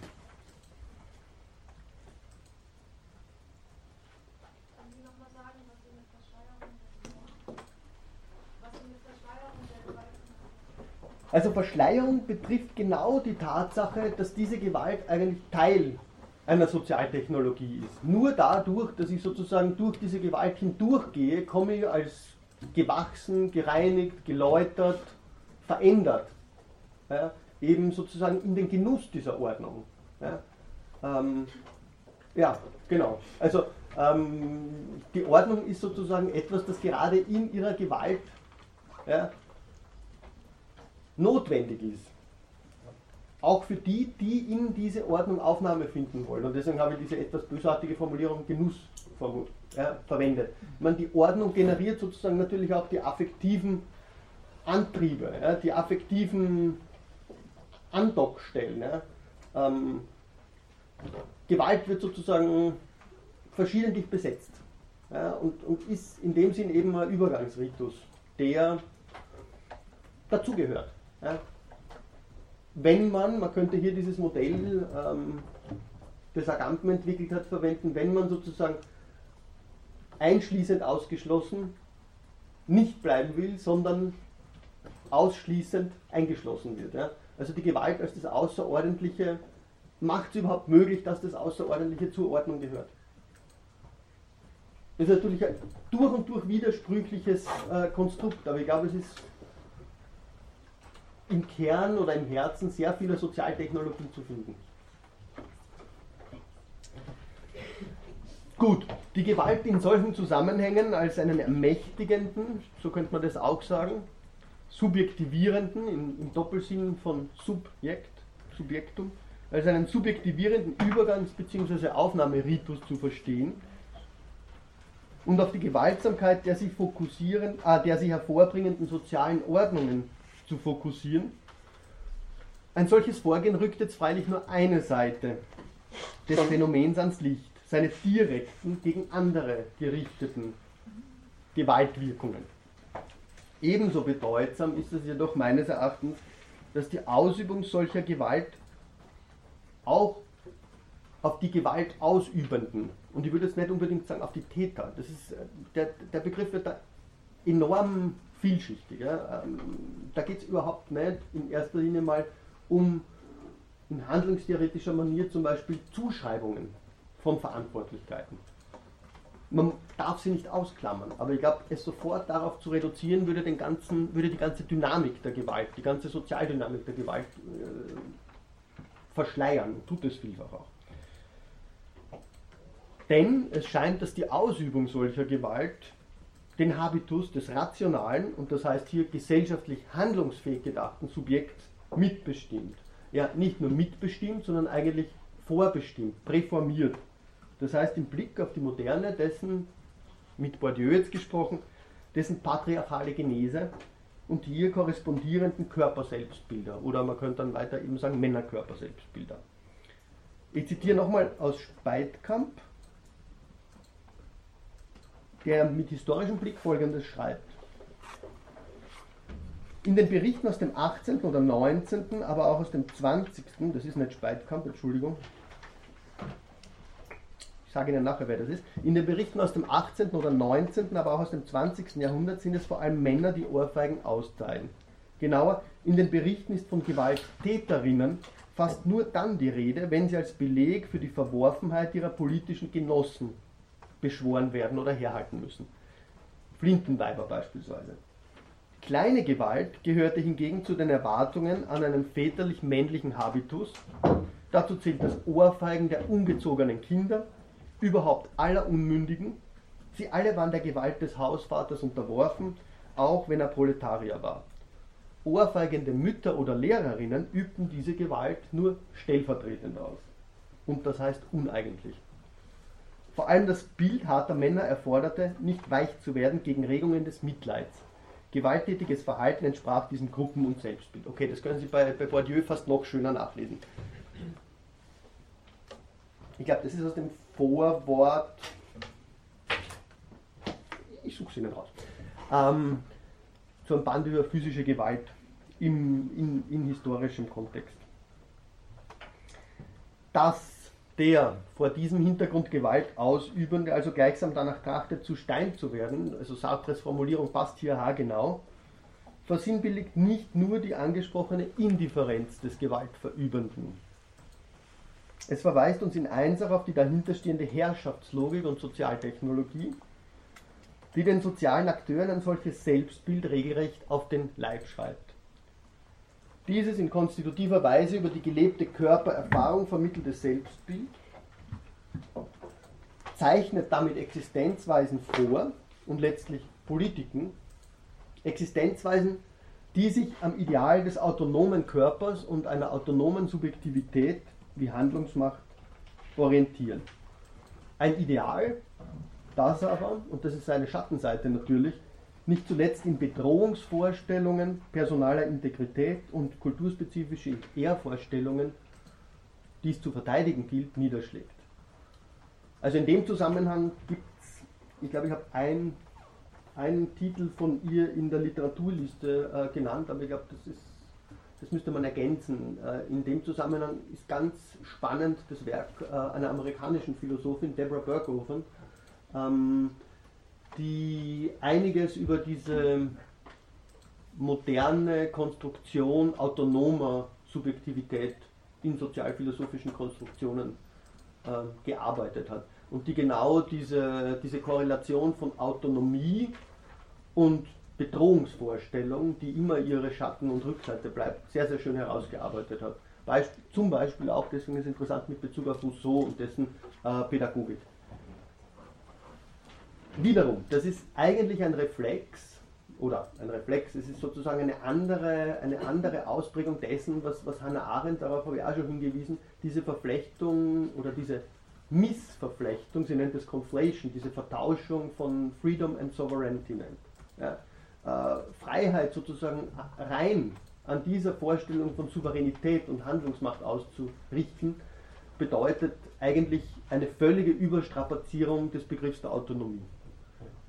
Also Verschleierung betrifft genau die Tatsache, dass diese Gewalt eigentlich Teil einer Sozialtechnologie ist. Nur dadurch, dass ich sozusagen durch diese Gewalt hindurchgehe, komme ich als gewachsen, gereinigt, geläutert, verändert. Ja, eben sozusagen in den Genuss dieser Ordnung. Ja, ähm, ja genau. Also ähm, die Ordnung ist sozusagen etwas, das gerade in ihrer Gewalt ja, notwendig ist. Auch für die, die in diese Ordnung Aufnahme finden wollen. Und deswegen habe ich diese etwas bösartige Formulierung Genuss verwendet. meine, die Ordnung generiert sozusagen natürlich auch die affektiven Antriebe, die affektiven Andockstellen. Ähm, Gewalt wird sozusagen verschiedentlich besetzt und, und ist in dem Sinn eben ein Übergangsritus, der dazugehört Ja. Wenn man, man könnte hier dieses Modell, ähm, das Agamben entwickelt hat, verwenden, wenn man sozusagen einschließend ausgeschlossen nicht bleiben will, sondern ausschließend eingeschlossen wird. Ja. Also die Gewalt als das Außerordentliche macht es überhaupt möglich, dass das Außerordentliche zur Ordnung gehört. Das ist natürlich ein durch und durch widersprüchliches äh, Konstrukt, aber ich glaube, es ist im Kern oder im Herzen sehr vieler Sozialtechnologien zu finden. Gut, die Gewalt in solchen Zusammenhängen als einen ermächtigenden, so könnte man das auch sagen, subjektivierenden, im, im Doppelsinn von Subjekt, Subjektum, als einen subjektivierenden Übergangs- bzw. Aufnahmeritus zu verstehen und auf die Gewaltsamkeit der sich fokussieren, äh, der sich hervorbringenden sozialen Ordnungen zu fokussieren. Ein solches Vorgehen rückt jetzt freilich nur eine Seite des Phänomens ans Licht, seine direkten gegen andere gerichteten Gewaltwirkungen. Ebenso bedeutsam ist es jedoch meines Erachtens, dass die Ausübung solcher Gewalt auch auf die Gewaltausübenden, und ich würde jetzt nicht unbedingt sagen auf die Täter, das ist, äh, der, der Begriff wird da enorm vielschichtig. Ja. Ähm, da geht es überhaupt nicht in erster Linie mal um in handlungstheoretischer Manier zum Beispiel Zuschreibungen von Verantwortlichkeiten. Man darf sie nicht ausklammern, aber ich glaube, es sofort darauf zu reduzieren, würde, den ganzen, würde die ganze Dynamik der Gewalt, die ganze Sozialdynamik der Gewalt äh, verschleiern. Tut es vielfach auch. Denn es scheint, dass die Ausübung solcher Gewalt den Habitus des rationalen und das heißt hier gesellschaftlich handlungsfähig gedachten Subjekts mitbestimmt. Ja, nicht nur mitbestimmt, sondern eigentlich vorbestimmt, präformiert. Das heißt im Blick auf die Moderne, dessen, mit Bourdieu jetzt gesprochen, dessen patriarchale Genese und hier korrespondierenden Körperselbstbilder oder man könnte dann weiter eben sagen Männerkörperselbstbilder. Ich zitiere nochmal aus Speitkamp, der mit historischem Blick folgendes schreibt. In den Berichten aus dem 18. oder 19., aber auch aus dem 20., das ist nicht Speitkamp, Entschuldigung, ich sage Ihnen nachher, wer das ist, in den Berichten aus dem 18. oder 19., aber auch aus dem 20. Jahrhundert sind es vor allem Männer, die Ohrfeigen austeilen. Genauer, in den Berichten ist von Gewalttäterinnen fast nur dann die Rede, wenn sie als Beleg für die Verworfenheit ihrer politischen Genossen beschworen werden oder herhalten müssen. Flintenweiber beispielsweise. Kleine Gewalt gehörte hingegen zu den Erwartungen an einen väterlich-männlichen Habitus. Dazu zählt das Ohrfeigen der ungezogenen Kinder, überhaupt aller Unmündigen. Sie alle waren der Gewalt des Hausvaters unterworfen, auch wenn er Proletarier war. Ohrfeigende Mütter oder Lehrerinnen übten diese Gewalt nur stellvertretend aus. Und das heißt uneigentlich. Vor allem das Bild harter Männer erforderte, nicht weich zu werden gegen Regungen des Mitleids. Gewalttätiges Verhalten entsprach diesem Gruppen- und Selbstbild. Okay, das können Sie bei, bei Bourdieu fast noch schöner nachlesen. Ich glaube, das ist aus dem Vorwort. Ich suche es Ihnen raus. Ähm, zu einem Band über physische Gewalt im, in, in historischem Kontext. Dass der vor diesem Hintergrund Gewalt ausübende also gleichsam danach trachtet, zu Stein zu werden, also Sartres Formulierung passt hier haargenau, versinnbilligt nicht nur die angesprochene Indifferenz des Gewaltverübenden. Es verweist uns in Einsach auf die dahinterstehende Herrschaftslogik und Sozialtechnologie, die den sozialen Akteuren ein solches Selbstbild regelrecht auf den Leib schreibt. Dieses in konstitutiver Weise über die gelebte Körpererfahrung vermittelte Selbstbild zeichnet damit Existenzweisen vor und letztlich Politiken, Existenzweisen, die sich am Ideal des autonomen Körpers und einer autonomen Subjektivität wie Handlungsmacht orientieren. Ein Ideal, das aber, und das ist seine Schattenseite natürlich, nicht zuletzt in Bedrohungsvorstellungen personaler Integrität und kulturspezifische Ehrvorstellungen, die es zu verteidigen gilt, niederschlägt. Also in dem Zusammenhang gibt es, ich glaube, ich habe ein, einen Titel von ihr in der Literaturliste äh, genannt, aber ich glaube, das ist das müsste man ergänzen. Äh, in dem Zusammenhang ist ganz spannend das Werk äh, einer amerikanischen Philosophin, Deborah Berghofen, ähm, die einiges über diese moderne Konstruktion autonomer Subjektivität in sozialphilosophischen Konstruktionen äh, gearbeitet hat. Und die genau diese, diese Korrelation von Autonomie und Bedrohungsvorstellung, die immer ihre Schatten- und Rückseite bleibt, sehr, sehr schön herausgearbeitet hat. Beisp zum Beispiel auch, deswegen ist es interessant mit Bezug auf Rousseau und dessen äh, Pädagogik. Wiederum, das ist eigentlich ein Reflex, oder ein Reflex, es ist sozusagen eine andere, eine andere Ausprägung dessen, was, was Hannah Arendt, darauf habe ich auch schon hingewiesen, diese Verflechtung oder diese Missverflechtung, sie nennt es Conflation, diese Vertauschung von Freedom and Sovereignty nennt. Ja, äh, Freiheit sozusagen rein an dieser Vorstellung von Souveränität und Handlungsmacht auszurichten, bedeutet eigentlich eine völlige Überstrapazierung des Begriffs der Autonomie.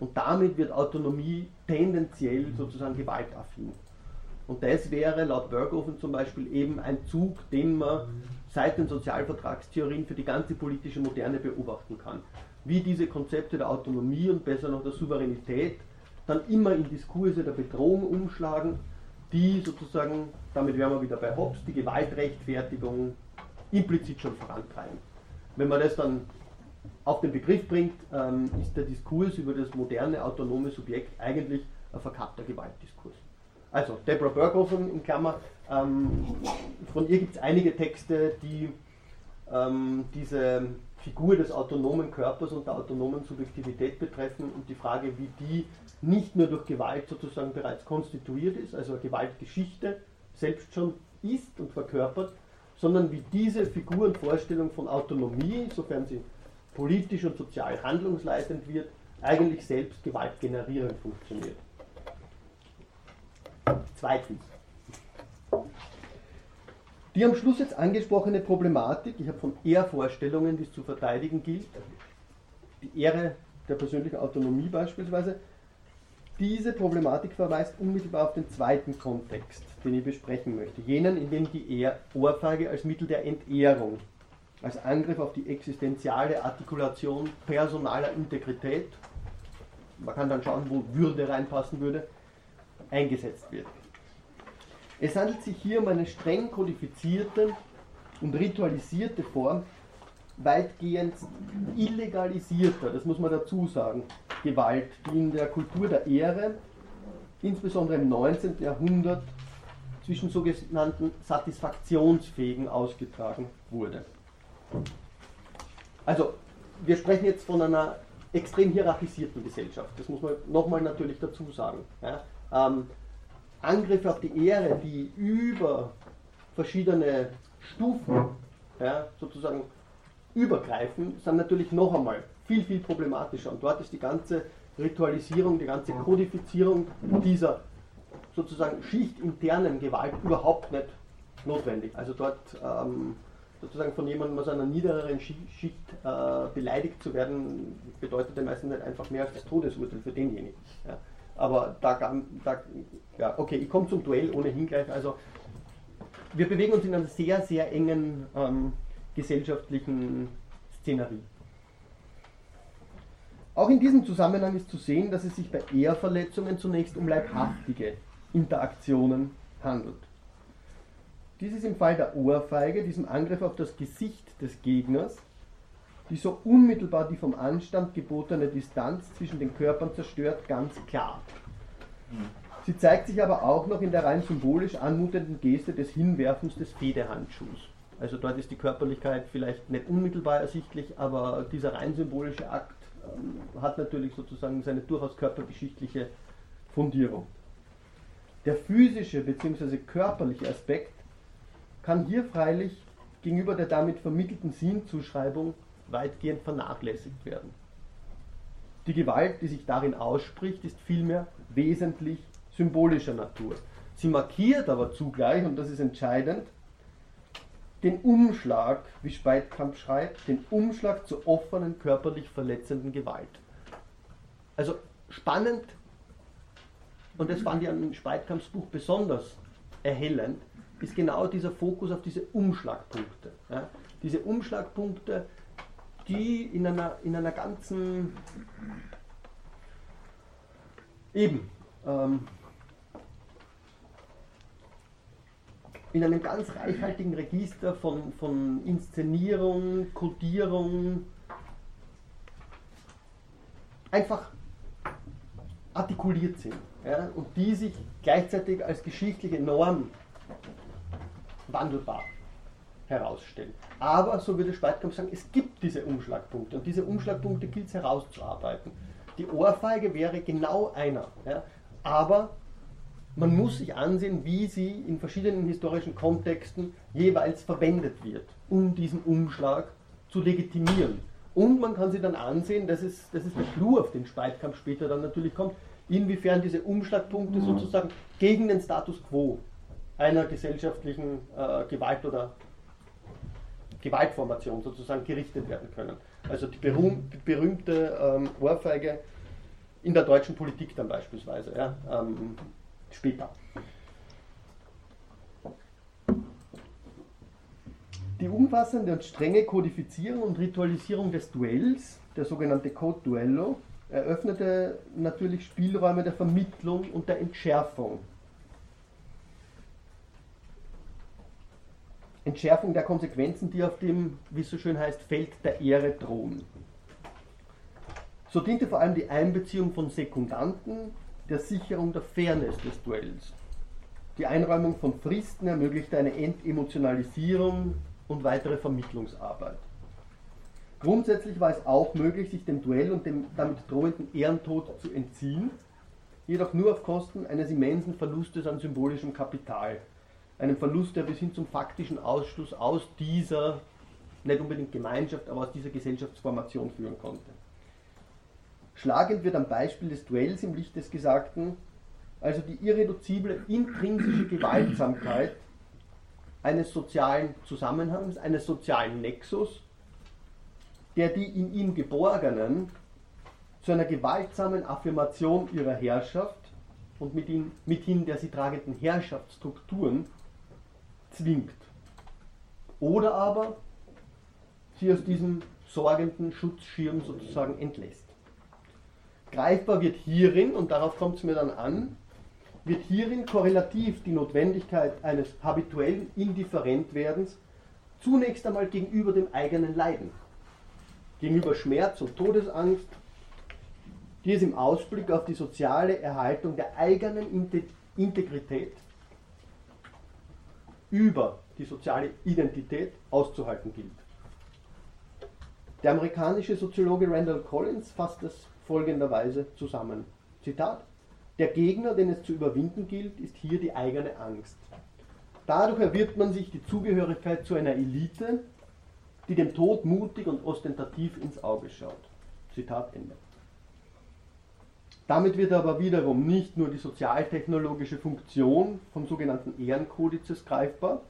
Und damit wird Autonomie tendenziell sozusagen gewaltaffin. Und das wäre laut Berghofen zum Beispiel eben ein Zug, den man seit den Sozialvertragstheorien für die ganze politische Moderne beobachten kann. Wie diese Konzepte der Autonomie und besser noch der Souveränität dann immer in Diskurse der Bedrohung umschlagen, die sozusagen, damit wären wir wieder bei Hobbes, die Gewaltrechtfertigung implizit schon vorantreiben. Wenn man das dann auf den Begriff bringt, ähm, ist der Diskurs über das moderne autonome Subjekt eigentlich ein verkappter Gewaltdiskurs. Also Deborah Berghofen in Klammer, ähm, von ihr gibt es einige Texte, die ähm, diese Figur des autonomen Körpers und der autonomen Subjektivität betreffen und die Frage, wie die nicht nur durch Gewalt sozusagen bereits konstituiert ist, also eine Gewaltgeschichte selbst schon ist und verkörpert, sondern wie diese Figur und Vorstellung von Autonomie, sofern sie politisch und sozial handlungsleitend wird, eigentlich selbst gewaltgenerierend funktioniert. Zweitens. Die am Schluss jetzt angesprochene Problematik, ich habe von Ehrvorstellungen, die es zu verteidigen gilt, die Ehre der persönlichen Autonomie beispielsweise, diese Problematik verweist unmittelbar auf den zweiten Kontext, den ich besprechen möchte, jenen, in dem die Ohrfeige als Mittel der Entehrung, als Angriff auf die existenziale Artikulation personaler Integrität, man kann dann schauen, wo Würde reinpassen würde, eingesetzt wird. Es handelt sich hier um eine streng kodifizierte und ritualisierte Form weitgehend illegalisierter, das muss man dazu sagen, Gewalt, die in der Kultur der Ehre, insbesondere im 19. Jahrhundert, zwischen sogenannten Satisfaktionsfähigen ausgetragen wurde. Also, wir sprechen jetzt von einer extrem hierarchisierten Gesellschaft, das muss man nochmal natürlich dazu sagen. Ja. Ähm, Angriffe auf die Ehre, die über verschiedene Stufen ja, sozusagen übergreifen, sind natürlich noch einmal viel, viel problematischer. Und dort ist die ganze Ritualisierung, die ganze Kodifizierung dieser sozusagen schichtinternen Gewalt überhaupt nicht notwendig. Also dort ähm, sozusagen von jemandem aus einer niedereren Schicht äh, beleidigt zu werden, bedeutet den meisten nicht einfach mehr als das Todesurteil für denjenigen. Ja. Aber da, da ja, okay, ich komme zum Duell ohnehin gleich. Also wir bewegen uns in einer sehr, sehr engen ähm, gesellschaftlichen Szenerie. Auch in diesem Zusammenhang ist zu sehen, dass es sich bei Ehrverletzungen zunächst um leibhaftige Interaktionen handelt. Dies ist im Fall der Ohrfeige, diesem Angriff auf das Gesicht des Gegners, die so unmittelbar die vom Anstand gebotene Distanz zwischen den Körpern zerstört, ganz klar. Sie zeigt sich aber auch noch in der rein symbolisch anmutenden Geste des Hinwerfens des Federhandschuhs. Also dort ist die Körperlichkeit vielleicht nicht unmittelbar ersichtlich, aber dieser rein symbolische Akt ähm, hat natürlich sozusagen seine durchaus körpergeschichtliche Fundierung. Der physische bzw. körperliche Aspekt kann hier freilich gegenüber der damit vermittelten Sinnzuschreibung weitgehend vernachlässigt werden. Die Gewalt, die sich darin ausspricht, ist vielmehr wesentlich symbolischer Natur. Sie markiert aber zugleich, und das ist entscheidend, den Umschlag, wie Speitkamp schreibt, den Umschlag zur offenen, körperlich verletzenden Gewalt. Also spannend, und das fand ich an Speitkamps Buch besonders erhellend, ist genau dieser Fokus auf diese Umschlagpunkte. Ja? Diese Umschlagpunkte, die in einer, in einer ganzen eben ähm, in einem ganz reichhaltigen Register von, von Inszenierung, Kodierung, einfach artikuliert sind ja, und die sich gleichzeitig als geschichtliche Norm wandelbar herausstellen. Aber, so würde Speitkamp sagen, es gibt diese Umschlagpunkte und diese Umschlagpunkte gilt es herauszuarbeiten. Die Ohrfeige wäre genau einer. Ja, aber man muss sich ansehen, wie sie in verschiedenen historischen Kontexten jeweils verwendet wird, um diesen Umschlag zu legitimieren. Und man kann sich dann ansehen, das ist, das ist der Clou, auf den Speitkampf später dann natürlich kommt, inwiefern diese Umschlagpunkte sozusagen gegen den Status quo einer gesellschaftlichen äh, Gewalt oder Gewaltformation sozusagen gerichtet werden können. Also die berühmte ähm, Ohrfeige in der deutschen Politik dann beispielsweise. Ja, ähm, später. Die umfassende und strenge Kodifizierung und Ritualisierung des Duells, der sogenannte Code Duello, eröffnete natürlich Spielräume der Vermittlung und der Entschärfung. Entschärfung der Konsequenzen, die auf dem, wie es so schön heißt, Feld der Ehre drohen. So diente vor allem die Einbeziehung von Sekundanten der Sicherung der Fairness des Duells. Die Einräumung von Fristen ermöglichte eine Entemotionalisierung und weitere Vermittlungsarbeit. Grundsätzlich war es auch möglich, sich dem Duell und dem damit drohenden Ehrentod zu entziehen, jedoch nur auf Kosten eines immensen Verlustes an symbolischem Kapital. Einem Verlust, der bis hin zum faktischen Ausschluss aus dieser, nicht unbedingt Gemeinschaft, aber aus dieser Gesellschaftsformation führen konnte. Schlagend wird am Beispiel des Duells im Licht des Gesagten also die irreduzible intrinsische Gewaltsamkeit eines sozialen Zusammenhangs, eines sozialen Nexus, der die in ihm Geborgenen zu einer gewaltsamen Affirmation ihrer Herrschaft und mithin, mithin der sie tragenden Herrschaftsstrukturen zwingt. Oder aber sie aus diesem sorgenden Schutzschirm sozusagen entlässt. Greifbar wird hierin, und darauf kommt es mir dann an, wird hierin korrelativ die Notwendigkeit eines habituellen Indifferentwerdens zunächst einmal gegenüber dem eigenen Leiden, gegenüber Schmerz und Todesangst, die es im Ausblick auf die soziale Erhaltung der eigenen Integrität über die soziale Identität auszuhalten gilt. Der amerikanische Soziologe Randall Collins fasst es folgenderweise zusammen. Zitat. Der Gegner, den es zu überwinden gilt, ist hier die eigene Angst. Dadurch erwirbt man sich die Zugehörigkeit zu einer Elite, die dem Tod mutig und ostentativ ins Auge schaut. Zitat Ende. Damit wird aber wiederum nicht nur die sozialtechnologische Funktion vom sogenannten Ehrenkodizes greifbar,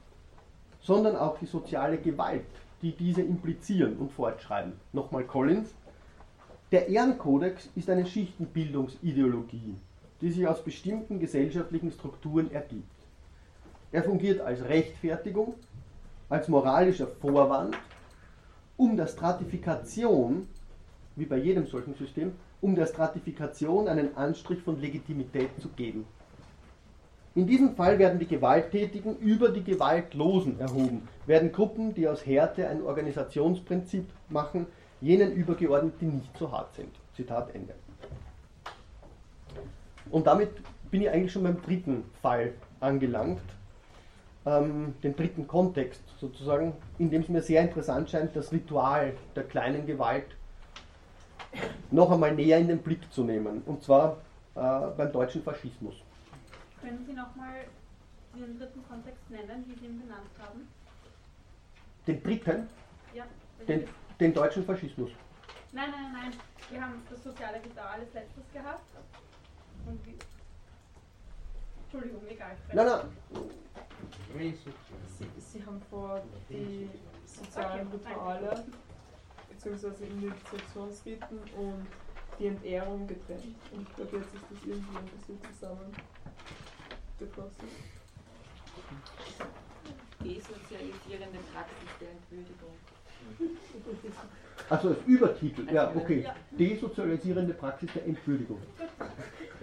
sondern auch die soziale Gewalt, die diese implizieren und fortschreiben. Nochmal Collins, der Ehrenkodex ist eine Schichtenbildungsideologie, die sich aus bestimmten gesellschaftlichen Strukturen ergibt. Er fungiert als Rechtfertigung, als moralischer Vorwand, um der Stratifikation, wie bei jedem solchen System, um der Stratifikation einen Anstrich von Legitimität zu geben. In diesem Fall werden die Gewalttätigen über die Gewaltlosen erhoben, werden Gruppen, die aus Härte ein Organisationsprinzip machen, jenen übergeordnet, die nicht so hart sind. Zitat Ende. Und damit bin ich eigentlich schon beim dritten Fall angelangt, ähm, den dritten Kontext sozusagen, in dem es mir sehr interessant scheint, das Ritual der kleinen Gewalt noch einmal näher in den Blick zu nehmen, und zwar äh, beim deutschen Faschismus. Können Sie nochmal den dritten Kontext nennen, wie Sie ihn benannt haben? Den dritten? Ja. Den, den deutschen Faschismus. Nein, nein, nein. Wir haben das soziale Ritual als letztes gehabt. Und wie Entschuldigung, egal. Nein, nein. Sie, Sie haben vor die sozialen Rituale bzw. Initiationsriten und die Entehrung getrennt. Und ich glaube, jetzt ist das irgendwie ein bisschen zusammengeflossen. Desozialisierende Praxis der Entwürdigung. Also als Übertitel, ja, okay. Desozialisierende Praxis der Entwürdigung.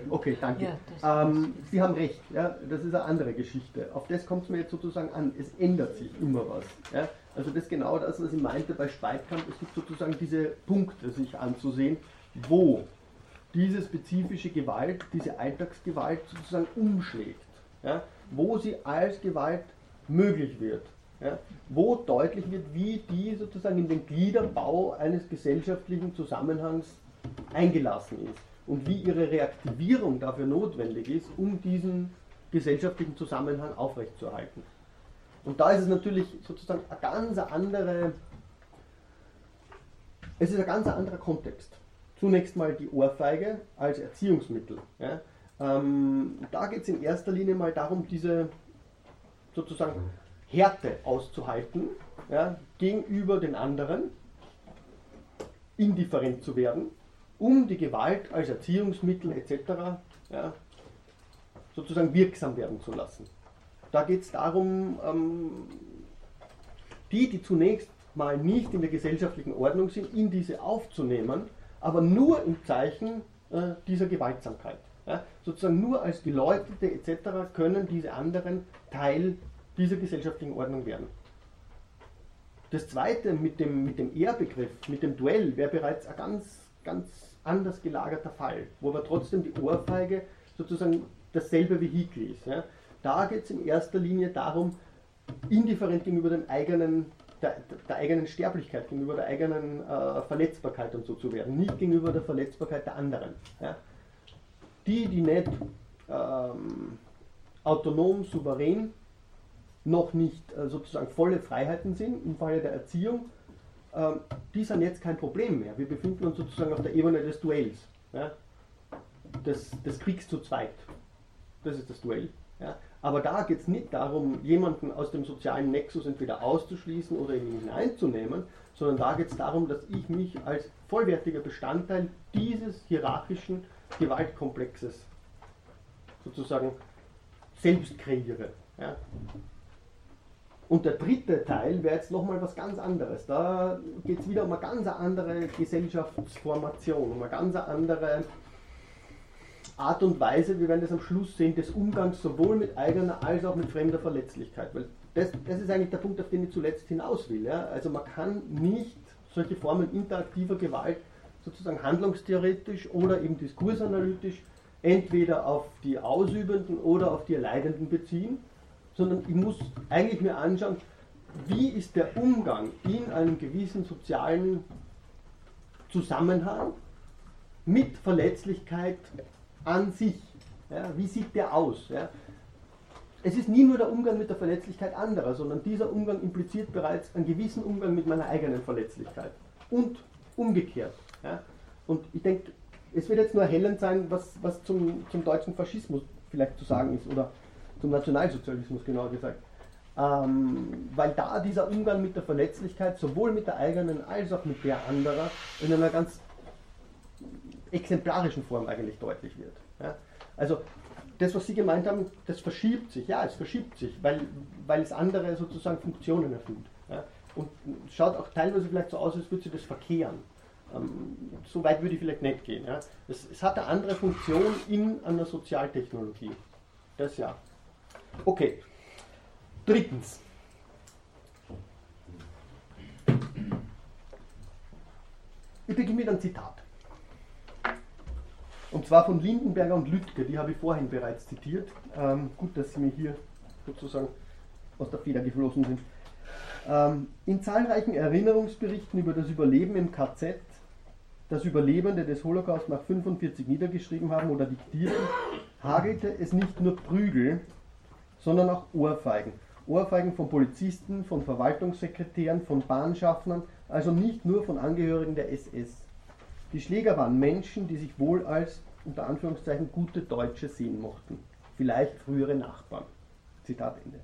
Okay, danke. Ja, ähm, Sie haben recht, ja, das ist eine andere Geschichte. Auf das kommt es mir jetzt sozusagen an. Es ändert sich immer was. Ja. Also das ist genau das, was ich meinte bei Speitkamp. Es gibt sozusagen diese Punkte, sich anzusehen, wo diese spezifische Gewalt, diese Alltagsgewalt sozusagen umschlägt. Ja. Wo sie als Gewalt möglich wird. Ja, wo deutlich wird, wie die sozusagen in den Gliederbau eines gesellschaftlichen Zusammenhangs eingelassen ist und wie ihre Reaktivierung dafür notwendig ist, um diesen gesellschaftlichen Zusammenhang aufrechtzuerhalten. Und da ist es natürlich sozusagen eine ganz andere, es ist ein ganz anderer Kontext. Zunächst mal die Ohrfeige als Erziehungsmittel. Ja. Ähm, da geht es in erster Linie mal darum, diese sozusagen Härte auszuhalten ja, gegenüber den anderen, indifferent zu werden, um die Gewalt als Erziehungsmittel etc. Ja, sozusagen wirksam werden zu lassen. Da geht es darum, ähm, die, die zunächst mal nicht in der gesellschaftlichen Ordnung sind, in diese aufzunehmen, aber nur im Zeichen äh, dieser Gewaltsamkeit. Ja, sozusagen nur als Geläutete etc. können diese anderen Teil dieser gesellschaftlichen Ordnung werden. Das zweite mit dem, mit dem Ehrbegriff, mit dem Duell, wäre bereits ein ganz, ganz anders gelagerter Fall, wo aber trotzdem die Ohrfeige sozusagen dasselbe Vehikel ist. Ja. Da geht es in erster Linie darum, indifferent gegenüber den eigenen, der, der eigenen Sterblichkeit, gegenüber der eigenen äh, Verletzbarkeit und so zu werden, nicht gegenüber der Verletzbarkeit der anderen. Ja. Die, die nicht ähm, autonom, souverän noch nicht äh, sozusagen volle Freiheiten sind im Falle der Erziehung, ähm, die sind jetzt kein Problem mehr. Wir befinden uns sozusagen auf der Ebene des Duells, ja? des, des Kriegs zu zweit. Das ist das Duell. Ja? Aber da geht es nicht darum, jemanden aus dem sozialen Nexus entweder auszuschließen oder ihn hineinzunehmen, sondern da geht es darum, dass ich mich als vollwertiger Bestandteil dieses hierarchischen Gewaltkomplexes sozusagen selbst kreiere. Ja? Und der dritte Teil wäre jetzt nochmal was ganz anderes. Da geht es wieder um eine ganz andere Gesellschaftsformation, um eine ganz andere Art und Weise, wir werden das am Schluss sehen, des Umgangs sowohl mit eigener als auch mit fremder Verletzlichkeit. Weil das, das ist eigentlich der Punkt, auf den ich zuletzt hinaus will. Ja? Also man kann nicht solche Formen interaktiver Gewalt sozusagen handlungstheoretisch oder eben diskursanalytisch entweder auf die Ausübenden oder auf die Erleidenden beziehen, sondern ich muss eigentlich mir anschauen, wie ist der Umgang in einem gewissen sozialen Zusammenhang mit Verletzlichkeit an sich. Ja, wie sieht der aus? Ja? Es ist nie nur der Umgang mit der Verletzlichkeit anderer, sondern dieser Umgang impliziert bereits einen gewissen Umgang mit meiner eigenen Verletzlichkeit. Und umgekehrt. Ja? Und ich denke, es wird jetzt nur erhellend sein, was, was zum, zum deutschen Faschismus vielleicht zu sagen ist oder zum Nationalsozialismus genauer gesagt. Ähm, weil da dieser Umgang mit der Verletzlichkeit sowohl mit der eigenen als auch mit der anderer in einer ganz exemplarischen Form eigentlich deutlich wird. Ja? Also das, was Sie gemeint haben, das verschiebt sich, ja, es verschiebt sich, weil, weil es andere sozusagen Funktionen erfüllt. Ja? Und schaut auch teilweise vielleicht so aus, als würde sie das verkehren. Ähm, so weit würde ich vielleicht nicht gehen. Ja? Es, es hat eine andere Funktion in einer Sozialtechnologie. Das ja. Okay. Drittens. Ich beginne mit einem Zitat. Und zwar von Lindenberger und Lüttke, die habe ich vorhin bereits zitiert. Ähm, gut, dass Sie mir hier sozusagen aus der Feder geflossen sind. Ähm, in zahlreichen Erinnerungsberichten über das Überleben im KZ, das Überlebende des Holocaust nach 45 niedergeschrieben haben oder diktierten, hagelte es nicht nur Prügel, sondern auch Ohrfeigen. Ohrfeigen von Polizisten, von Verwaltungssekretären, von Bahnschaffnern, also nicht nur von Angehörigen der SS. Die Schläger waren Menschen, die sich wohl als, unter Anführungszeichen, gute Deutsche sehen mochten. Vielleicht frühere Nachbarn. Zitat Ende.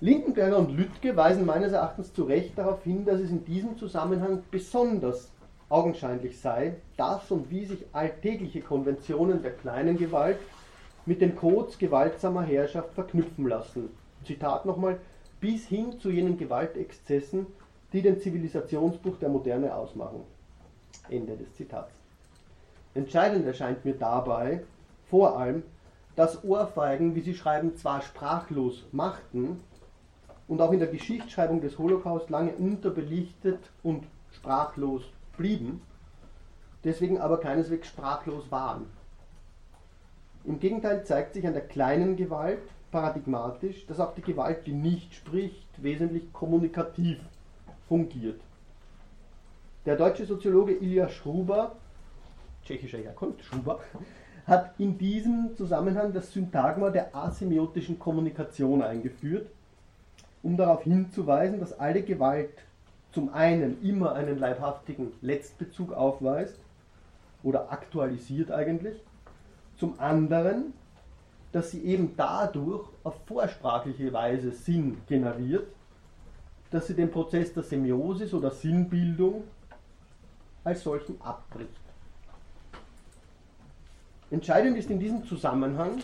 Lindenberger und Lüttke weisen meines Erachtens zu Recht darauf hin, dass es in diesem Zusammenhang besonders augenscheinlich sei, dass und wie sich alltägliche Konventionen der kleinen Gewalt mit den Codes gewaltsamer Herrschaft verknüpfen lassen. Zitat nochmal, bis hin zu jenen Gewaltexzessen, die den Zivilisationsbruch der Moderne ausmachen. Ende des Zitats. Entscheidend erscheint mir dabei vor allem, dass Ohrfeigen, wie sie schreiben, zwar sprachlos machten und auch in der Geschichtsschreibung des Holocaust lange unterbelichtet und sprachlos blieben, deswegen aber keineswegs sprachlos waren. Im Gegenteil zeigt sich an der kleinen Gewalt paradigmatisch, dass auch die Gewalt, die nicht spricht, wesentlich kommunikativ fungiert. Der deutsche Soziologe Ilja Schruber, tschechischer Herkunft, Schruber, hat in diesem Zusammenhang das Syntagma der asemiotischen Kommunikation eingeführt, um darauf hinzuweisen, dass alle Gewalt zum einen immer einen leibhaftigen Letztbezug aufweist oder aktualisiert eigentlich, zum anderen, dass sie eben dadurch auf vorsprachliche Weise Sinn generiert, dass sie den Prozess der Semiosis oder Sinnbildung als solchen abbricht. Entscheidend ist in diesem Zusammenhang,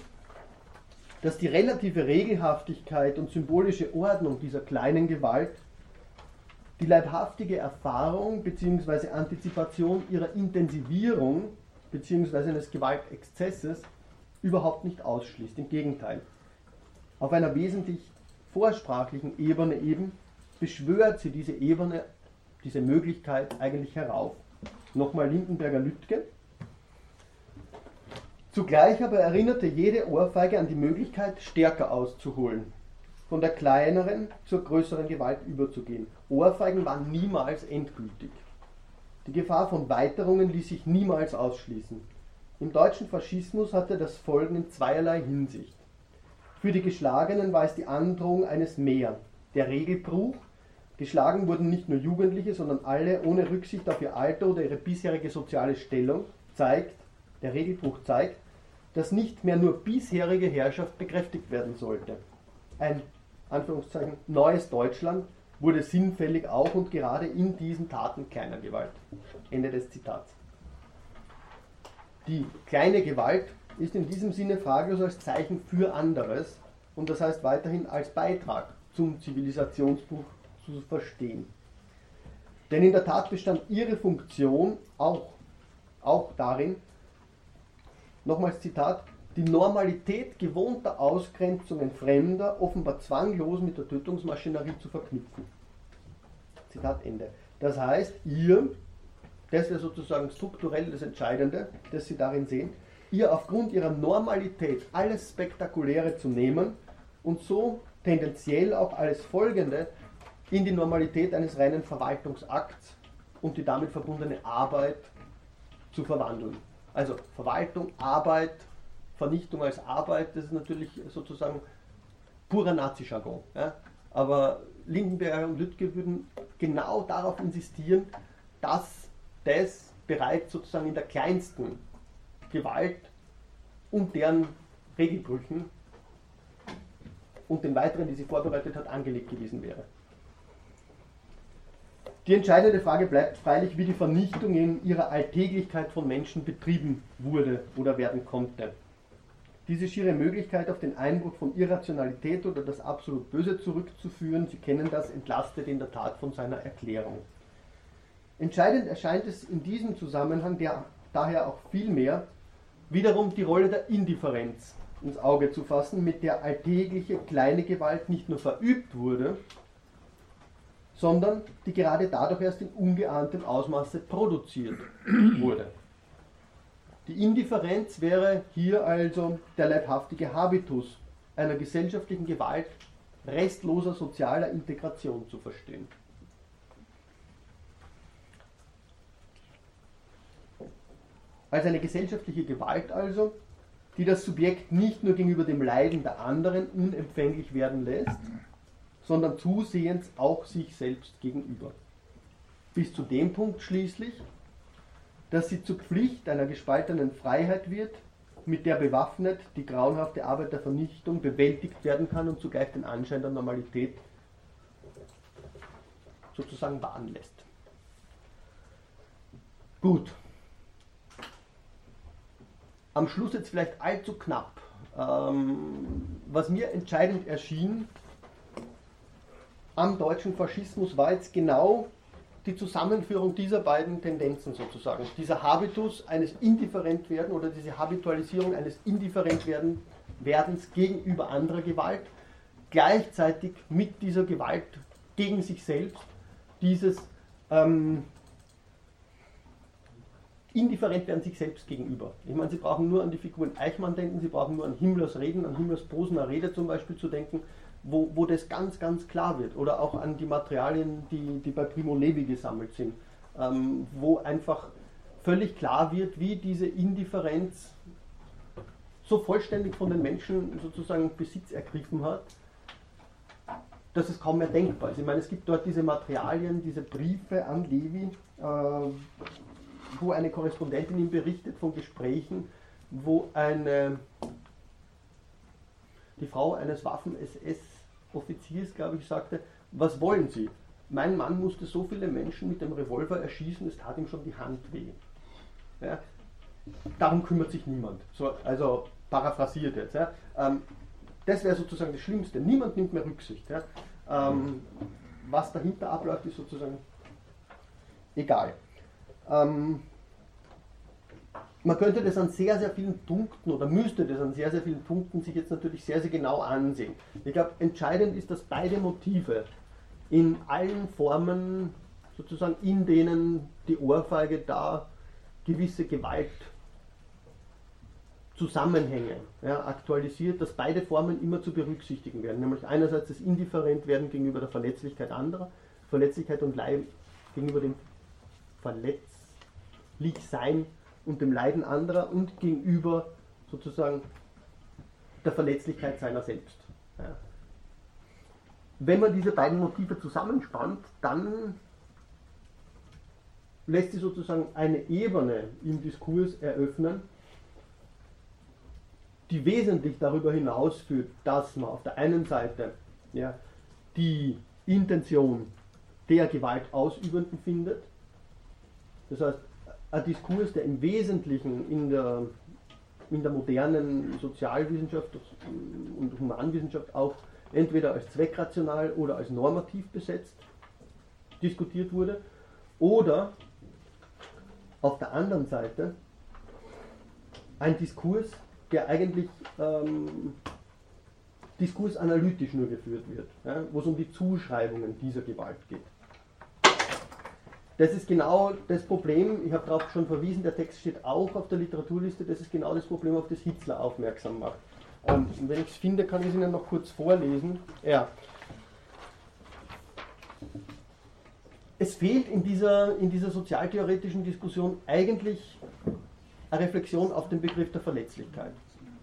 dass die relative Regelhaftigkeit und symbolische Ordnung dieser kleinen Gewalt die leibhaftige Erfahrung bzw. Antizipation ihrer Intensivierung bzw. eines Gewaltexzesses überhaupt nicht ausschließt. Im Gegenteil. Auf einer wesentlich vorsprachlichen Ebene eben beschwört sie diese Ebene, diese Möglichkeit eigentlich herauf. Nochmal Lindenberger Lütke. Zugleich aber erinnerte jede Ohrfeige an die Möglichkeit, stärker auszuholen, von der kleineren zur größeren Gewalt überzugehen. Ohrfeigen waren niemals endgültig. Die Gefahr von Weiterungen ließ sich niemals ausschließen. Im deutschen Faschismus hatte das Folgen in zweierlei Hinsicht. Für die Geschlagenen war es die Androhung eines Mehr, der Regelbruch. Geschlagen wurden nicht nur Jugendliche, sondern alle ohne Rücksicht auf ihr Alter oder ihre bisherige soziale Stellung, zeigt, der Regelbruch zeigt, dass nicht mehr nur bisherige Herrschaft bekräftigt werden sollte. Ein Anführungszeichen neues Deutschland wurde sinnfällig auch und gerade in diesen Taten kleiner Gewalt. Ende des Zitats. Die kleine Gewalt ist in diesem Sinne fraglos als Zeichen für anderes und das heißt weiterhin als Beitrag zum Zivilisationsbuch zu verstehen. Denn in der Tat bestand ihre Funktion auch, auch darin, nochmals Zitat, die Normalität gewohnter Ausgrenzungen Fremder offenbar zwanglos mit der Tötungsmaschinerie zu verknüpfen. Zitat Ende. Das heißt, ihr, das wäre sozusagen strukturell das Entscheidende, das Sie darin sehen, ihr aufgrund ihrer Normalität alles Spektakuläre zu nehmen und so tendenziell auch alles Folgende in die Normalität eines reinen Verwaltungsakts und die damit verbundene Arbeit zu verwandeln. Also Verwaltung, Arbeit, Vernichtung als Arbeit, das ist natürlich sozusagen purer Nazi-Jargon. Ja? Aber Lindenberger und Lüttke würden genau darauf insistieren, dass das bereits sozusagen in der kleinsten Gewalt und deren Regelbrüchen und den weiteren, die sie vorbereitet hat, angelegt gewesen wäre. Die entscheidende Frage bleibt freilich, wie die Vernichtung in ihrer Alltäglichkeit von Menschen betrieben wurde oder werden konnte. Diese schiere Möglichkeit auf den Einbruch von Irrationalität oder das absolut Böse zurückzuführen, Sie kennen das, entlastet in der Tat von seiner Erklärung. Entscheidend erscheint es in diesem Zusammenhang der, daher auch vielmehr, wiederum die Rolle der Indifferenz ins Auge zu fassen, mit der alltägliche kleine Gewalt nicht nur verübt wurde, sondern die gerade dadurch erst in ungeahntem Ausmaße produziert wurde. Die Indifferenz wäre hier also der leibhaftige Habitus einer gesellschaftlichen Gewalt restloser sozialer Integration zu verstehen. Als eine gesellschaftliche Gewalt also, die das Subjekt nicht nur gegenüber dem Leiden der anderen unempfänglich werden lässt, sondern zusehends auch sich selbst gegenüber. Bis zu dem Punkt schließlich, dass sie zur Pflicht einer gespaltenen Freiheit wird, mit der bewaffnet die grauenhafte Arbeit der Vernichtung bewältigt werden kann und zugleich den Anschein der Normalität sozusagen wahren lässt. Gut. Am Schluss jetzt vielleicht allzu knapp Ähm, was mir entscheidend erschien am deutschen Faschismus war jetzt genau die Zusammenführung dieser beiden Tendenzen sozusagen. Dieser Habitus eines Indifferentwerden oder diese Habitualisierung eines Indifferentwerdens gegenüber anderer Gewalt, gleichzeitig mit dieser Gewalt gegen sich selbst, dieses ähm, indifferent sich selbst gegenüber. Ich meine, Sie brauchen nur an die Figuren Eichmann denken, Sie brauchen nur an Himmlers Reden, an Himmlers Posener Rede zum Beispiel zu denken, wo, wo das ganz, ganz klar wird. Oder auch an die Materialien, die, die bei Primo Levi gesammelt sind, ähm, wo einfach völlig klar wird, wie diese Indifferenz so vollständig von den Menschen sozusagen Besitz ergriffen hat, dass es kaum mehr denkbar ist. Ich meine, es gibt dort diese Materialien, diese Briefe an Levi, äh, wo eine Korrespondentin ihm berichtet von Gesprächen, wo eine, die Frau eines Waffen-SS-Offiziers, glaube ich, sagte, was wollen Sie? Mein Mann musste so viele Menschen mit dem Revolver erschießen, es tat ihm schon die Hand weh. Ja? Darum kümmert sich niemand. So, also paraphrasiert jetzt. Ja? Ähm, das wäre sozusagen das Schlimmste. Niemand nimmt mehr Rücksicht. Ja? Ähm, was dahinter abläuft, ist sozusagen egal. Ähm, man könnte das an sehr, sehr vielen Punkten oder müsste das an sehr, sehr vielen Punkten sich jetzt natürlich sehr, sehr genau ansehen. Ich glaube, entscheidend ist, dass beide Motive in allen Formen, sozusagen in denen die Ohrfeige da gewisse Gewalt Zusammenhänge ja, aktualisiert, dass beide Formen immer zu berücksichtigen werden. Nämlich einerseits das Indifferentwerden gegenüber der Verletzlichkeit anderer, Verletzlichkeit und Leid gegenüber dem Verletzlichsein und dem Leiden anderer und gegenüber sozusagen der Verletzlichkeit seiner selbst. Ja. Wenn man diese beiden Motive zusammenspannt, dann lässt sich sozusagen eine Ebene im Diskurs eröffnen, die wesentlich darüber hinausführt, dass man auf der einen Seite ja, die Intention der Gewaltausübenden findet, das heißt, ein Diskurs, der im Wesentlichen in der, in der modernen Sozialwissenschaft und Humanwissenschaft auch entweder als zweckrational oder als normativ besetzt diskutiert wurde, oder auf der anderen Seite ein Diskurs, der eigentlich ähm, diskursanalytisch nur geführt wird, ja, wo es um die Zuschreibungen dieser Gewalt geht. Das ist genau das Problem, ich habe darauf schon verwiesen, der Text steht auch auf der Literaturliste, das ist genau das Problem, auf das Hitler aufmerksam macht. Und wenn ich es finde, kann ich es Ihnen noch kurz vorlesen. Ja. Es fehlt in dieser, in dieser sozialtheoretischen Diskussion eigentlich eine Reflexion auf den Begriff der Verletzlichkeit.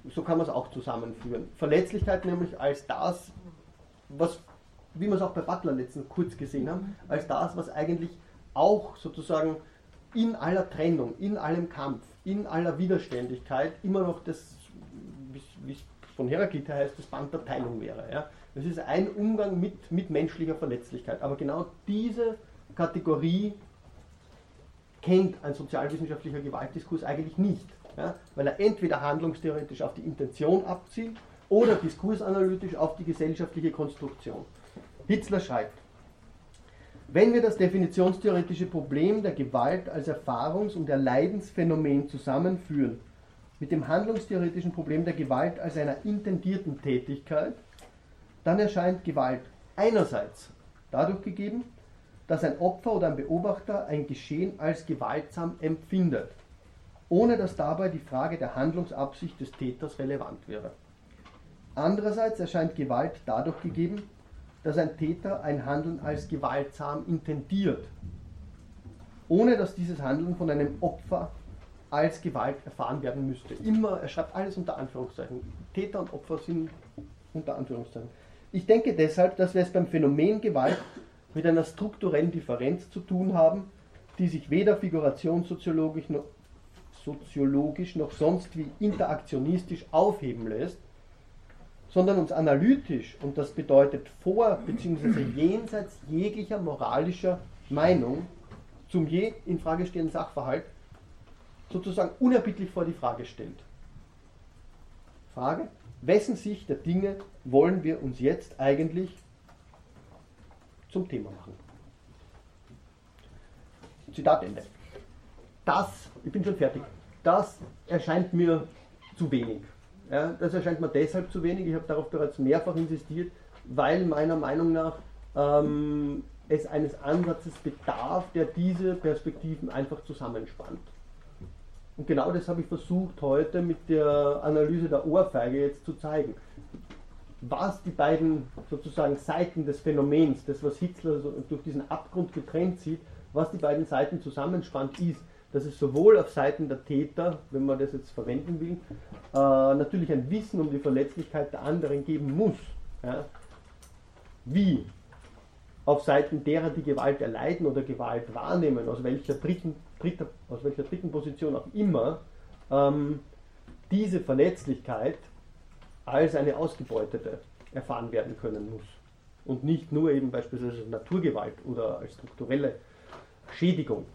So kann man es auch zusammenführen. Verletzlichkeit nämlich als das, was, wie wir es auch bei Butler letztens kurz gesehen haben, als das, was eigentlich auch sozusagen in aller Trennung, in allem Kampf, in aller Widerständigkeit immer noch das, wie es von Heraklit heißt, das Band der Teilung wäre. Ja? Das ist ein Umgang mit, mit menschlicher Verletzlichkeit. Aber genau diese Kategorie kennt ein sozialwissenschaftlicher Gewaltdiskurs eigentlich nicht, ja? weil er entweder handlungstheoretisch auf die Intention abzielt oder diskursanalytisch auf die gesellschaftliche Konstruktion. Hitzler schreibt, wenn wir das definitionstheoretische Problem der Gewalt als Erfahrungs- und Erleidensphänomen zusammenführen mit dem handlungstheoretischen Problem der Gewalt als einer intendierten Tätigkeit, dann erscheint Gewalt einerseits dadurch gegeben, dass ein Opfer oder ein Beobachter ein Geschehen als gewaltsam empfindet, ohne dass dabei die Frage der Handlungsabsicht des Täters relevant wäre. Andererseits erscheint Gewalt dadurch gegeben, dass ein Täter ein Handeln als gewaltsam intendiert, ohne dass dieses Handeln von einem Opfer als Gewalt erfahren werden müsste. Immer, er schreibt alles unter Anführungszeichen. Täter und Opfer sind unter Anführungszeichen. Ich denke deshalb, dass wir es beim Phänomen Gewalt mit einer strukturellen Differenz zu tun haben, die sich weder figurationssoziologisch noch, soziologisch noch sonst wie interaktionistisch aufheben lässt, sondern uns analytisch, und das bedeutet vor bzw. jenseits jeglicher moralischer Meinung zum je in Frage stehenden Sachverhalt sozusagen unerbittlich vor die Frage stellt. Frage, wessen Sicht der Dinge wollen wir uns jetzt eigentlich zum Thema machen? Zitat Ende. Das, ich bin schon fertig, das erscheint mir zu wenig. Ja, das erscheint mir deshalb zu wenig, ich habe darauf bereits mehrfach insistiert, weil meiner Meinung nach ähm, es eines Ansatzes bedarf, der diese Perspektiven einfach zusammenspannt. Und genau das habe ich versucht heute mit der Analyse der Ohrfeige jetzt zu zeigen. Was die beiden sozusagen Seiten des Phänomens, das was Hitler durch diesen Abgrund getrennt sieht, was die beiden Seiten zusammenspannt, ist, dass es sowohl auf Seiten der Täter, wenn man das jetzt verwenden will, äh, natürlich ein Wissen um die Verletzlichkeit der anderen geben muss. Ja? Wie auf Seiten derer, die Gewalt erleiden oder Gewalt wahrnehmen, aus welcher dritten, dritter, aus welcher dritten Position auch immer, ähm, diese Verletzlichkeit als eine ausgebeutete erfahren werden können muss. Und nicht nur eben beispielsweise Naturgewalt oder als strukturelle Schädigung.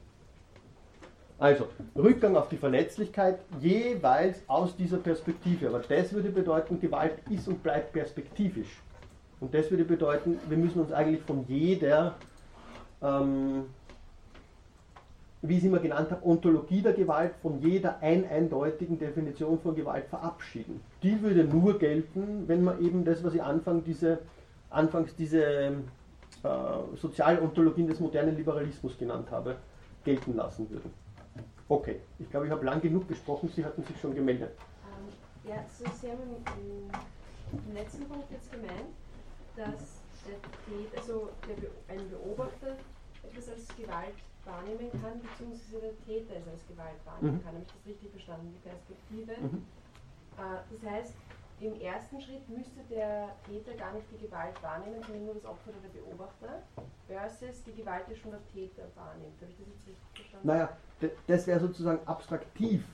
Also, Rückgang auf die Verletzlichkeit jeweils aus dieser Perspektive. Aber das würde bedeuten, Gewalt ist und bleibt perspektivisch. Und das würde bedeuten, wir müssen uns eigentlich von jeder, ähm, wie ich es immer genannt habe, Ontologie der Gewalt, von jeder ein eindeutigen Definition von Gewalt verabschieden. Die würde nur gelten, wenn man eben das, was ich Anfang diese, anfangs diese äh, Sozialontologien des modernen Liberalismus genannt habe, gelten lassen würde. Okay, ich glaube, ich habe lang genug gesprochen, Sie hatten sich schon gemeldet. Ähm, ja, so Sie haben im, im letzten Punkt jetzt gemeint, dass der Täter, also der, ein Beobachter etwas als Gewalt wahrnehmen kann, beziehungsweise der Täter es als Gewalt wahrnehmen mhm. kann. Habe ich das richtig verstanden, die Perspektive? Mhm. Äh, das heißt, im ersten Schritt müsste der Täter gar nicht die Gewalt wahrnehmen, sondern nur das Opfer oder der Beobachter, versus die Gewalt, die schon der Täter wahrnimmt. Habe ich das jetzt richtig verstanden? Naja, das wäre sozusagen abstraktiv.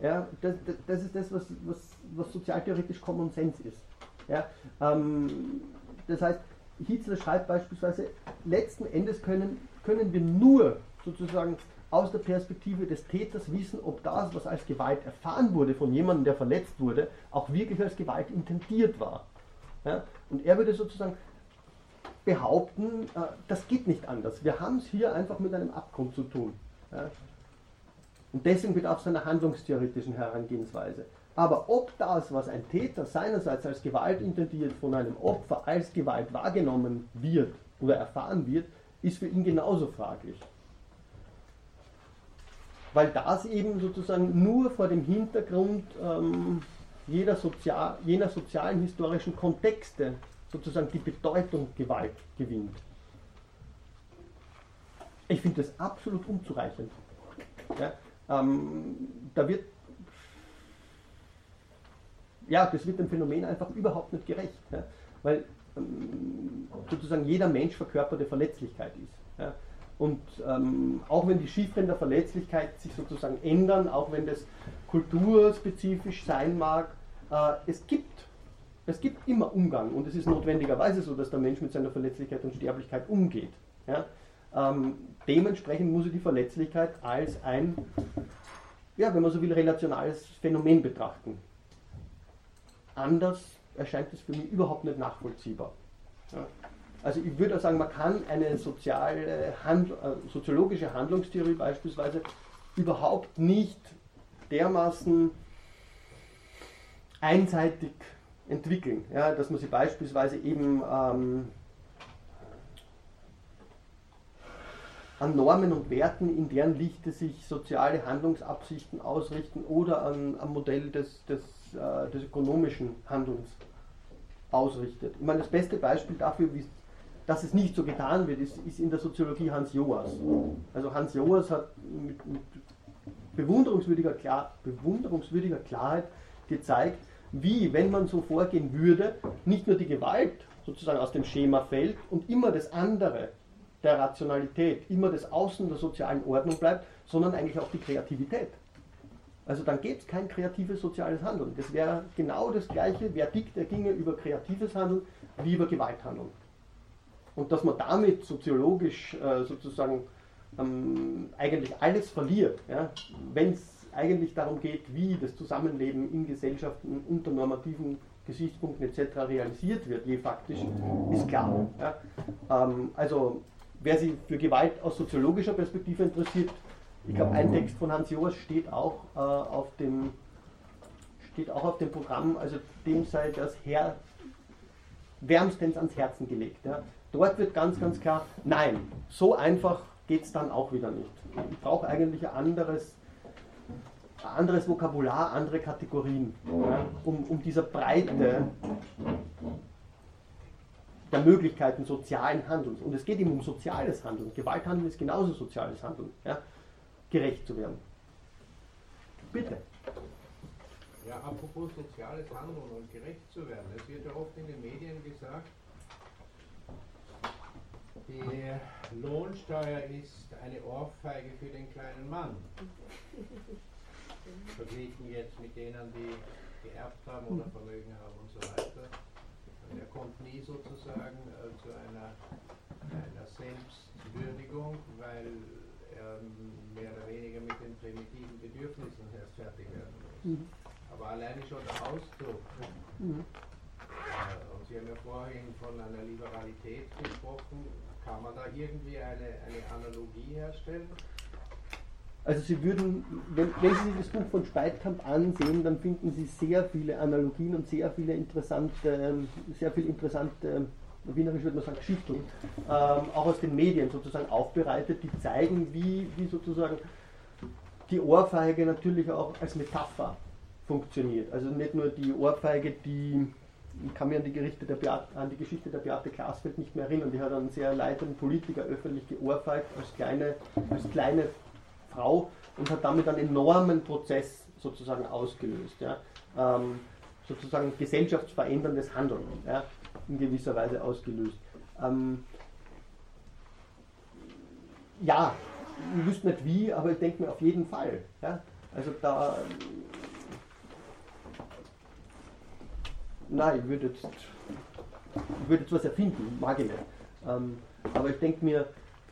Ja, das, das ist das, was, was, was sozialtheoretisch Common Sense ist. Ja, ähm, das heißt, Hitler schreibt beispielsweise, letzten Endes können, können wir nur sozusagen aus der Perspektive des Täters wissen, ob das, was als Gewalt erfahren wurde von jemandem, der verletzt wurde, auch wirklich als Gewalt intendiert war. Ja? Und er würde sozusagen behaupten, äh, das geht nicht anders. Wir haben es hier einfach mit einem Abgrund zu tun. Ja? Und deswegen bedarf es einer handlungstheoretischen Herangehensweise. Aber ob das, was ein Täter seinerseits als Gewalt intendiert, von einem Opfer als Gewalt wahrgenommen wird oder erfahren wird, ist für ihn genauso fraglich. Weil das eben sozusagen nur vor dem Hintergrund ähm, jeder Sozial, jener sozialen historischen Kontexte sozusagen die Bedeutung Gewalt gewinnt. Ich finde das absolut unzureichend. Ja, ähm, da wird ja, das wird dem Phänomen einfach überhaupt nicht gerecht, ja, weil ähm, sozusagen jeder Mensch verkörperte Verletzlichkeit ist. Ja. Und ähm, auch wenn die Chiffren der Verletzlichkeit sich sozusagen ändern, auch wenn das kulturspezifisch sein mag, äh, es, gibt, es gibt immer Umgang und es ist notwendigerweise so, dass der Mensch mit seiner Verletzlichkeit und Sterblichkeit umgeht. Ja. Ähm, dementsprechend muss er die Verletzlichkeit als ein, ja, wenn man so will, relationales Phänomen betrachten anders erscheint es für mich überhaupt nicht nachvollziehbar. Ja. Also ich würde sagen, man kann eine soziale, Hand, äh, soziologische Handlungstheorie beispielsweise überhaupt nicht dermaßen einseitig entwickeln, ja, dass man sie beispielsweise eben ähm, an Normen und Werten, in deren Lichte sich soziale Handlungsabsichten ausrichten oder an, am Modell des, des äh, des ökonomischen Handelns ausrichtet. Ich meine, das beste Beispiel dafür, wie, dass es nicht so getan wird, ist, ist in der Soziologie Hans Joas. Also Hans Joas hat mit, mit bewunderungswürdiger, Klar, bewunderungswürdiger Klarheit gezeigt, wie, wenn man so vorgehen würde, nicht nur die Gewalt sozusagen aus dem Schema fällt und immer das andere der Rationalität, immer das Außen der sozialen Ordnung bleibt, sondern eigentlich auch die Kreativität. Also dann gäbe es kein kreatives soziales Handeln. Das wäre genau das gleiche Verdikt, der ginge über kreatives Handeln wie über Gewalthandeln. Und dass man damit soziologisch äh, sozusagen ähm, eigentlich alles verliert, ja, wenn es eigentlich darum geht, wie das Zusammenleben in Gesellschaften unter normativen Gesichtspunkten etc. realisiert wird, je faktisch, ist klar. Ja. Ähm, also wer sich für Gewalt aus soziologischer Perspektive interessiert, ich glaube, ein Text von Hans Joas steht auch äh, auf dem steht auch auf dem Programm, also dem sei das Her wärmstens ans Herzen gelegt. Ja. Dort wird ganz, ganz klar, nein, so einfach geht es dann auch wieder nicht. Ich brauche eigentlich ein anderes, ein anderes Vokabular, andere Kategorien, ja, um, um dieser Breite der Möglichkeiten sozialen Handelns, und es geht ihm um soziales Handeln, Gewalthandeln ist genauso soziales Handeln, ja, gerecht zu werden. Bitte. Ja, apropos soziales Handeln und gerecht zu werden. Es wird ja oft in den Medien gesagt, die Lohnsteuer ist eine Ohrfeige für den kleinen Mann. Verglichen jetzt mit denen, die geerbt haben oder Vermögen haben und so weiter. Und er kommt nie sozusagen äh, zu einer, einer Selbstwürdigung, weil er mehr oder weniger mit den primitiven Bedürfnissen erst fertig werden muss. Mhm. Aber alleine schon der Ausdruck. Mhm. Äh, und Sie haben ja vorhin von einer Liberalität gesprochen. Kann man da irgendwie eine, eine Analogie herstellen? Also Sie würden, wenn, wenn, Sie sich das Buch von Speitkamp ansehen, dann finden Sie sehr viele Analogien und sehr viele interessante, ähm, sehr viel interessante, ähm, wienerisch würde man sagen, Geschichten, ähm, auch aus den Medien sozusagen aufbereitet, die zeigen, wie, wie sozusagen die Ohrfeige natürlich auch als Metapher funktioniert. Also nicht nur die Ohrfeige, die kann mich an die, der Beate, an die Geschichte der Beate Glasfeld nicht mehr erinnern. Die hat einen sehr leitenden Politiker öffentlich geohrfeigt als kleine, als kleine Frau und hat damit einen enormen Prozess sozusagen ausgelöst. Ja. Ähm, sozusagen gesellschaftsveränderndes Handeln ja, in gewisser Weise ausgelöst. Ähm, ja, ich wüsste nicht wie, aber ich denke mir auf jeden Fall. Ja. Also da nein, ich würde jetzt, ich würde jetzt was erfinden, mag ich nicht. Ähm, aber ich denke mir,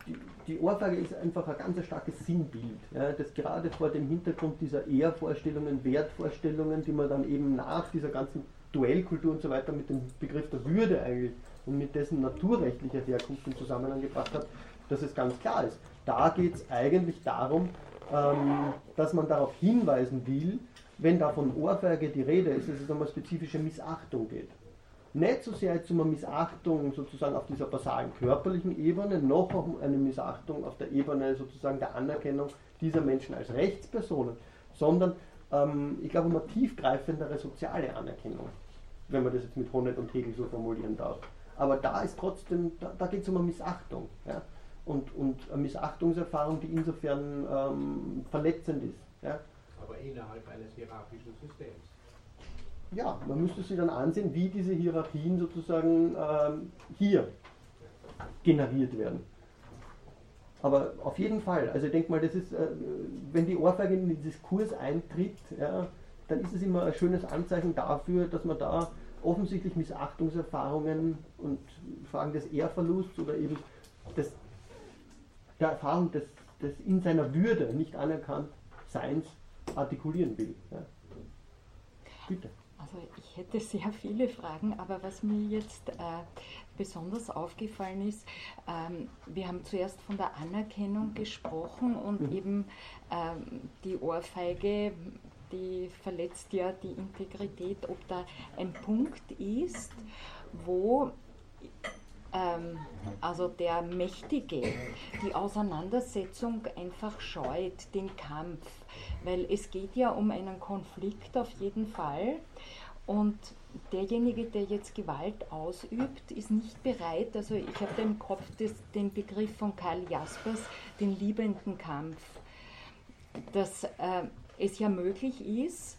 die, die, Ohrfeige ist einfach ein ganz starkes Sinnbild, ja, das gerade vor dem Hintergrund dieser Ehrvorstellungen, Wertvorstellungen, die man dann eben nach dieser ganzen Duellkultur und so weiter mit dem Begriff der Würde eigentlich und mit dessen naturrechtlicher Herkunft in Zusammenhang gebracht hat, dass es ganz klar ist. Da geht es eigentlich darum, ähm, dass man darauf hinweisen will, wenn da von Ohrfeige die Rede ist, dass es um eine spezifische Missachtung geht. Nicht so sehr jetzt um eine Missachtung sozusagen auf dieser basalen körperlichen Ebene, noch um eine Missachtung auf der Ebene sozusagen der Anerkennung dieser Menschen als Rechtspersonen, sondern ähm, ich glaube um eine tiefgreifendere soziale Anerkennung, wenn man das jetzt mit Honnet und Hegel so formulieren darf. Aber da ist trotzdem, da, da geht es um eine Missachtung. Ja? Und, und eine Missachtungserfahrung, die insofern ähm, verletzend ist. Ja? Aber innerhalb eines hierarchischen Systems. Ja, man müsste sich dann ansehen, wie diese Hierarchien sozusagen ähm, hier generiert werden. Aber auf jeden Fall, also ich denke mal, das ist, äh, wenn die Ohrfeige in den Diskurs eintritt, ja, dann ist es immer ein schönes Anzeichen dafür, dass man da offensichtlich Missachtungserfahrungen und Fragen des Ehrverlusts oder eben des, der Erfahrung des, des in seiner Würde nicht anerkannt Seins artikulieren will. Ja. Bitte. Also ich hätte sehr viele Fragen, aber was mir jetzt äh, besonders aufgefallen ist, ähm, wir haben zuerst von der Anerkennung gesprochen und mhm. eben ähm, die Ohrfeige, die verletzt ja die Integrität, ob da ein Punkt ist, wo ähm, also der Mächtige die Auseinandersetzung einfach scheut, den Kampf weil es geht ja um einen Konflikt auf jeden Fall. Und derjenige, der jetzt Gewalt ausübt, ist nicht bereit, also ich habe im Kopf das, den Begriff von Karl Jaspers, den liebenden Kampf, dass äh, es ja möglich ist,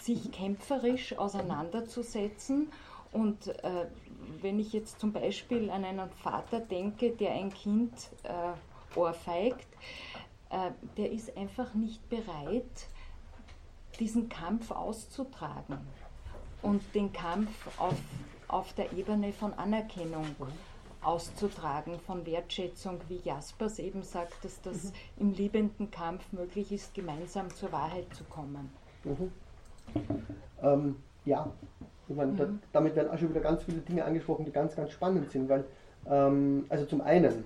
sich kämpferisch auseinanderzusetzen. Und äh, wenn ich jetzt zum Beispiel an einen Vater denke, der ein Kind äh, ohrfeigt, äh, der ist einfach nicht bereit, diesen Kampf auszutragen und den Kampf auf, auf der Ebene von Anerkennung auszutragen, von Wertschätzung, wie Jaspers eben sagt, dass das mhm. im liebenden Kampf möglich ist, gemeinsam zur Wahrheit zu kommen. Mhm. Ähm, ja, ich meine, da, damit werden auch schon wieder ganz viele Dinge angesprochen, die ganz, ganz spannend sind, weil, ähm, also zum einen,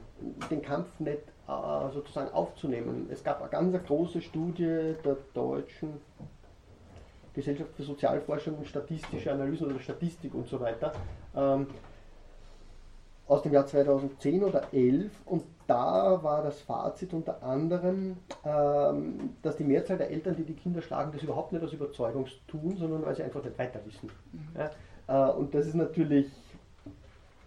den Kampf nicht sozusagen aufzunehmen. Es gab eine ganz große Studie der deutschen Gesellschaft für Sozialforschung und statistische Analysen oder Statistik und so weiter ähm, aus dem Jahr 2010 oder 11 und da war das Fazit unter anderem, ähm, dass die Mehrzahl der Eltern, die die Kinder schlagen, das überhaupt nicht aus Überzeugung tun, sondern weil sie einfach nicht weiter wissen. Mhm. Ja? Äh, und das ist natürlich,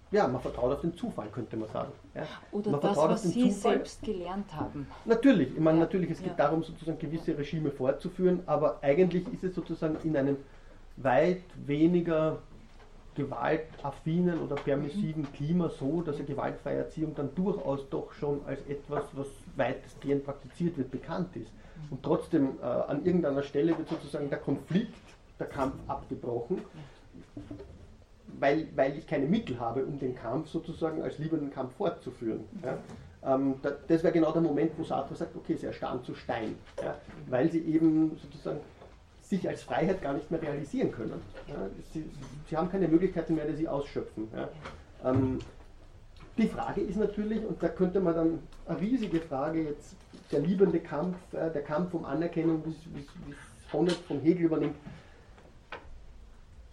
ja, man vertraut auf den Zufall, könnte man sagen. Ja? Oder man das, was Sie Zufall. selbst gelernt haben. Natürlich, ich meine, natürlich, es geht ja. darum, sozusagen gewisse Regime fortzuführen, aber eigentlich ist es sozusagen in einem weit weniger gewaltaffinen oder permissiven mhm. Klima so, dass eine gewaltfreie Erziehung dann durchaus doch schon als etwas, was weitestgehend praktiziert wird, bekannt ist. Mhm. Und trotzdem äh, an irgendeiner Stelle wird sozusagen der Konflikt, der Kampf abgebrochen, weil, weil ich keine Mittel habe, um den Kampf sozusagen als liebenden Kampf fortzuführen. Ja. Ähm, da, das wäre genau der Moment, wo Sartre sagt, okay, sie erstarren zu Stein, ja, weil sie eben sozusagen sich als Freiheit gar nicht mehr realisieren können. Ja, sie, sie, haben keine Möglichkeiten mehr, die sie ausschöpfen. Ähm, die Frage ist natürlich, und da könnte man dann eine riesige Frage jetzt, der liebende Kampf, äh, der Kampf um Anerkennung, wie es Honneth von Hegel übernimmt,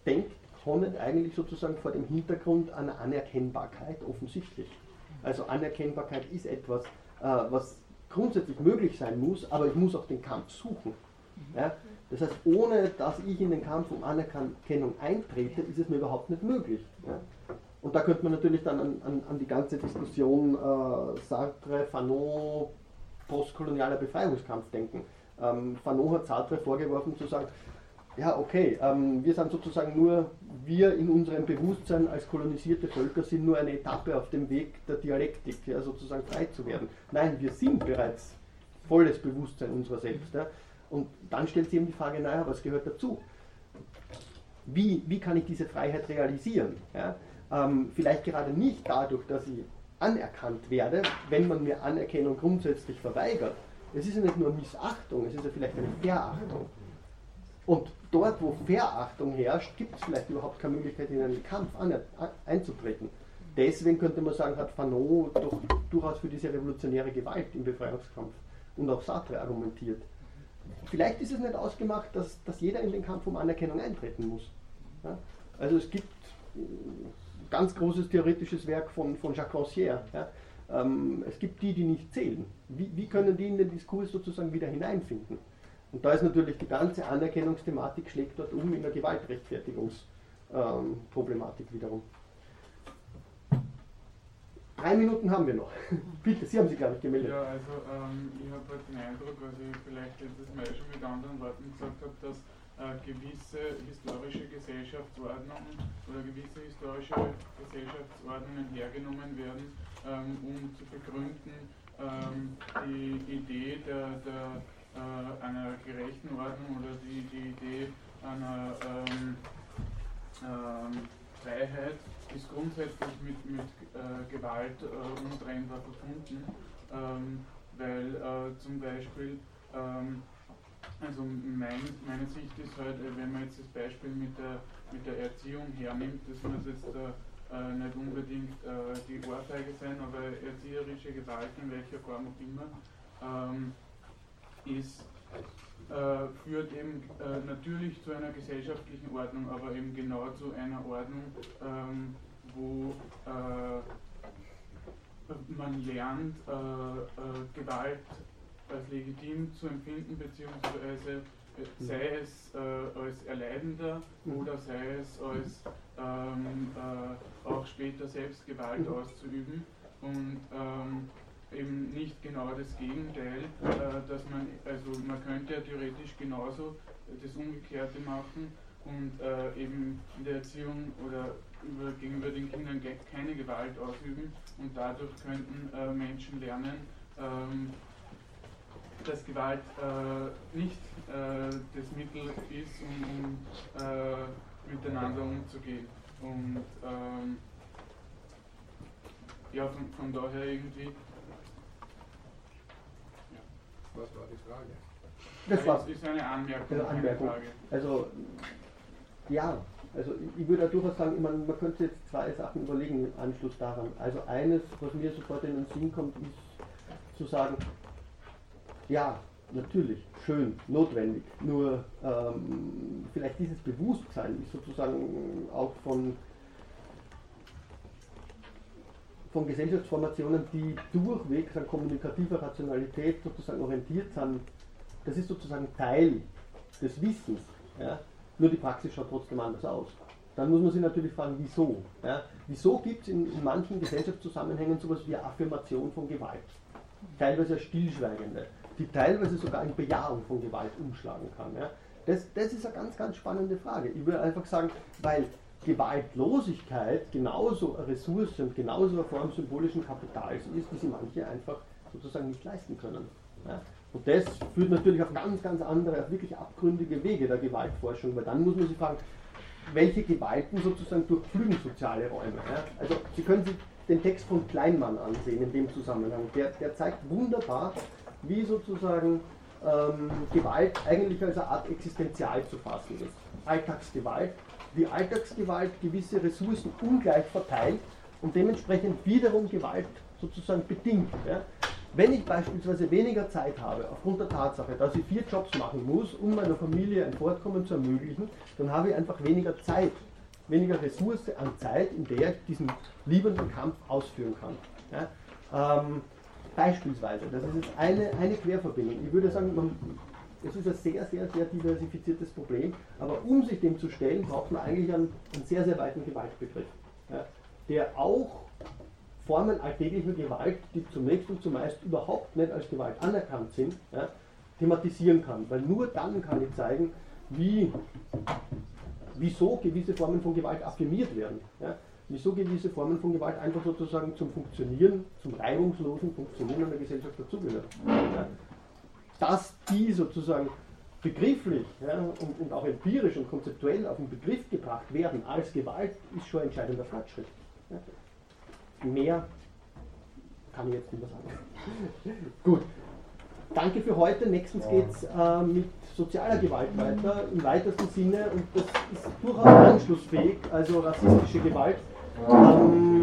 denkt Honneth eigentlich sozusagen vor dem Hintergrund einer Anerkennbarkeit offensichtlich. Also Anerkennbarkeit ist etwas, äh, was grundsätzlich möglich sein muss, aber ich muss auch den Kampf suchen. Ja? Das heißt, ohne dass ich in den Kampf um Anerkennung eintrete, ist es mir überhaupt nicht möglich. Ja? Und da könnte man natürlich dann an, an, an die ganze Diskussion äh, Sartre, Fanon, postkolonialer Befreiungskampf denken. Ähm, Fanon hat Sartre vorgeworfen zu sagen, ja okay, ähm, wir sind sozusagen nur, wir in unserem Bewusstsein als kolonisierte Völker sind nur eine Etappe auf dem Weg der Dialektik, ja, sozusagen frei zu werden. Nein, wir sind bereits volles Bewusstsein unserer selbst. Ja. Und dann stellt sich eben die Frage, naja, was gehört dazu? Wie, wie kann ich diese Freiheit realisieren? Ja? Ähm, vielleicht gerade nicht dadurch, dass ich anerkannt werde, wenn man mir Anerkennung grundsätzlich verweigert. Es ist ja nicht nur Missachtung, es ist ja vielleicht eine Verachtung. Und dort, wo Verachtung herrscht, gibt es vielleicht überhaupt keine Möglichkeit, in einen Kampf einzutreten. Deswegen könnte man sagen, hat Fanon doch durchaus für diese revolutionäre Gewalt im Befreiungskampf und auch Sartre argumentiert vielleicht ist es nicht ausgemacht, dass, dass jeder in den Kampf um Anerkennung eintreten muss. Ja? Also es gibt ein äh, ganz großes theoretisches Werk von, von Jacques Rancière. Ja? Ähm, es gibt die, die nicht zählen. Wie, wie können die in den Diskurs sozusagen wieder hineinfinden? Und da ist natürlich die ganze Anerkennungsthematik schlägt dort um in der Gewaltrechtfertigungsproblematik wiederum. Drei Minuten haben wir noch. Bitte, Sie haben sich, glaube ich, gemeldet. Ja, also ähm, ich habe halt den Eindruck, was ich vielleicht letztes Mal schon mit anderen Worten gesagt habe, dass äh, gewisse historische Gesellschaftsordnungen oder gewisse historische Gesellschaftsordnungen hergenommen werden, ähm, um zu begründen, ähm, die Idee der, der, äh, einer gerechten Ordnung oder die, die Idee einer ähm, ähm, Freiheit ist grundsätzlich mit, mit äh, Gewalt äh, untrennbar verbunden, ähm, weil äh, zum Beispiel, ähm, also mein, meine Sicht ist halt, äh, wenn man jetzt das Beispiel mit der, mit der Erziehung hernimmt, das muss jetzt äh, nicht unbedingt äh, die Ohrfeige sein, aber erzieherische Gewalt in welcher Form auch immer, ähm, ist äh, führt eben äh, natürlich zu einer gesellschaftlichen Ordnung, aber eben genau zu einer Ordnung, ähm, wo äh, man lernt, äh, äh, Gewalt als legitim zu empfinden, beziehungsweise äh, sei es als Erleidender mhm. oder sei es als ähm, auch später selbst Gewalt mhm. auszuüben. Und ähm, eben nicht genau das Gegenteil, äh, dass man, also man könnte ja theoretisch genauso das Umgekehrte machen und äh, eben in der Erziehung oder über, gegenüber den Kindern keine Gewalt ausüben und dadurch könnten äh, Menschen lernen, ähm, dass Gewalt nicht das Mittel ist, um, miteinander umzugehen. Und ähm, ja, von, von daher irgendwie was war die Frage? Das war ist eine Anmerkung. Eine Anmerkung. Also ja, also ich würde durchaus sagen, man, man könnte jetzt zwei Sachen überlegen im Anschluss daran. Also eines, was mir sofort in den Sinn kommt, ist zu sagen, ja, natürlich, schön, notwendig, nur ähm, vielleicht dieses Bewusstsein ist sozusagen auch von, von Gesellschaftsformationen, die durchwegs an kommunikativer Rationalität sozusagen orientiert sind, das ist sozusagen Teil des Wissens. Ja? Nur die Praxis schaut trotzdem anders aus. Dann muss man sich natürlich fragen, wieso? Ja? Wieso gibt es in, in, manchen Gesellschaftszusammenhängen sowas wie Affirmation von Gewalt? Teilweise stillschweigende, die teilweise sogar in Bejahung von Gewalt umschlagen kann. Ja? Das, das ist eine ganz, ganz spannende Frage. Ich würde einfach sagen, weil Gewaltlosigkeit genauso eine Ressource und genauso eine Form symbolischen Kapitals ist, die sie manche einfach sozusagen nicht leisten können. Ja? Und das führt natürlich auf ganz, ganz andere, auf wirklich abgründige Wege der Gewaltforschung, weil dann muss man sich fragen, welche Gewalten sozusagen durchflügen soziale Räume. Ja? Also Sie können sich den Text von Kleinmann ansehen in dem Zusammenhang. Der, der zeigt wunderbar, wie sozusagen ähm, Gewalt eigentlich als eine Art existenzial zu fassen ist. Alltagsgewalt, wie Alltagsgewalt gewisse Ressourcen ungleich verteilt und dementsprechend wiederum Gewalt sozusagen bedingt. Ja? Wenn ich beispielsweise weniger Zeit habe, aufgrund der Tatsache, dass ich vier Jobs machen muss, um meiner Familie ein Fortkommen zu ermöglichen, dann habe ich einfach weniger Zeit, weniger Ressource an Zeit, in der ich diesen liebenden Kampf ausführen kann. Ja? Ähm, beispielsweise, das ist jetzt eine, eine Querverbindung. Ich würde sagen, man, es ist ein sehr, sehr, sehr diversifiziertes Problem, aber um sich dem zu stellen, braucht man eigentlich einen, einen sehr, sehr weiten Gewaltbegriff, ja? der auch Formen alltäglicher Gewalt, die zunächst und zumeist überhaupt nicht als Gewalt anerkannt sind, ja, thematisieren kann. Weil nur dann kann ich zeigen, wie, wieso gewisse Formen von Gewalt affirmiert werden. Ja, wieso gewisse Formen von Gewalt einfach sozusagen zum Funktionieren, zum reibungslosen Funktionieren einer Gesellschaft dazugehören. Ja, dass die sozusagen begrifflich ja, und, und, auch empirisch und konzeptuell auf den Begriff gebracht werden als Gewalt, ist schon ein entscheidender Fortschritt. Ja mehr kann ich jetzt nicht mehr sagen. Gut. Danke für heute. Nächstens geht es äh, mit sozialer Gewalt weiter, im weitesten Sinne, und das ist durchaus anschlussfähig, also rassistische Gewalt, ähm,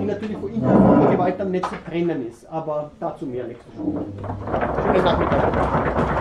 die natürlich von interaktiver Gewalt dann nicht zu trennen ist, aber dazu mehr nächste Stunde. Schönen Nachmittag.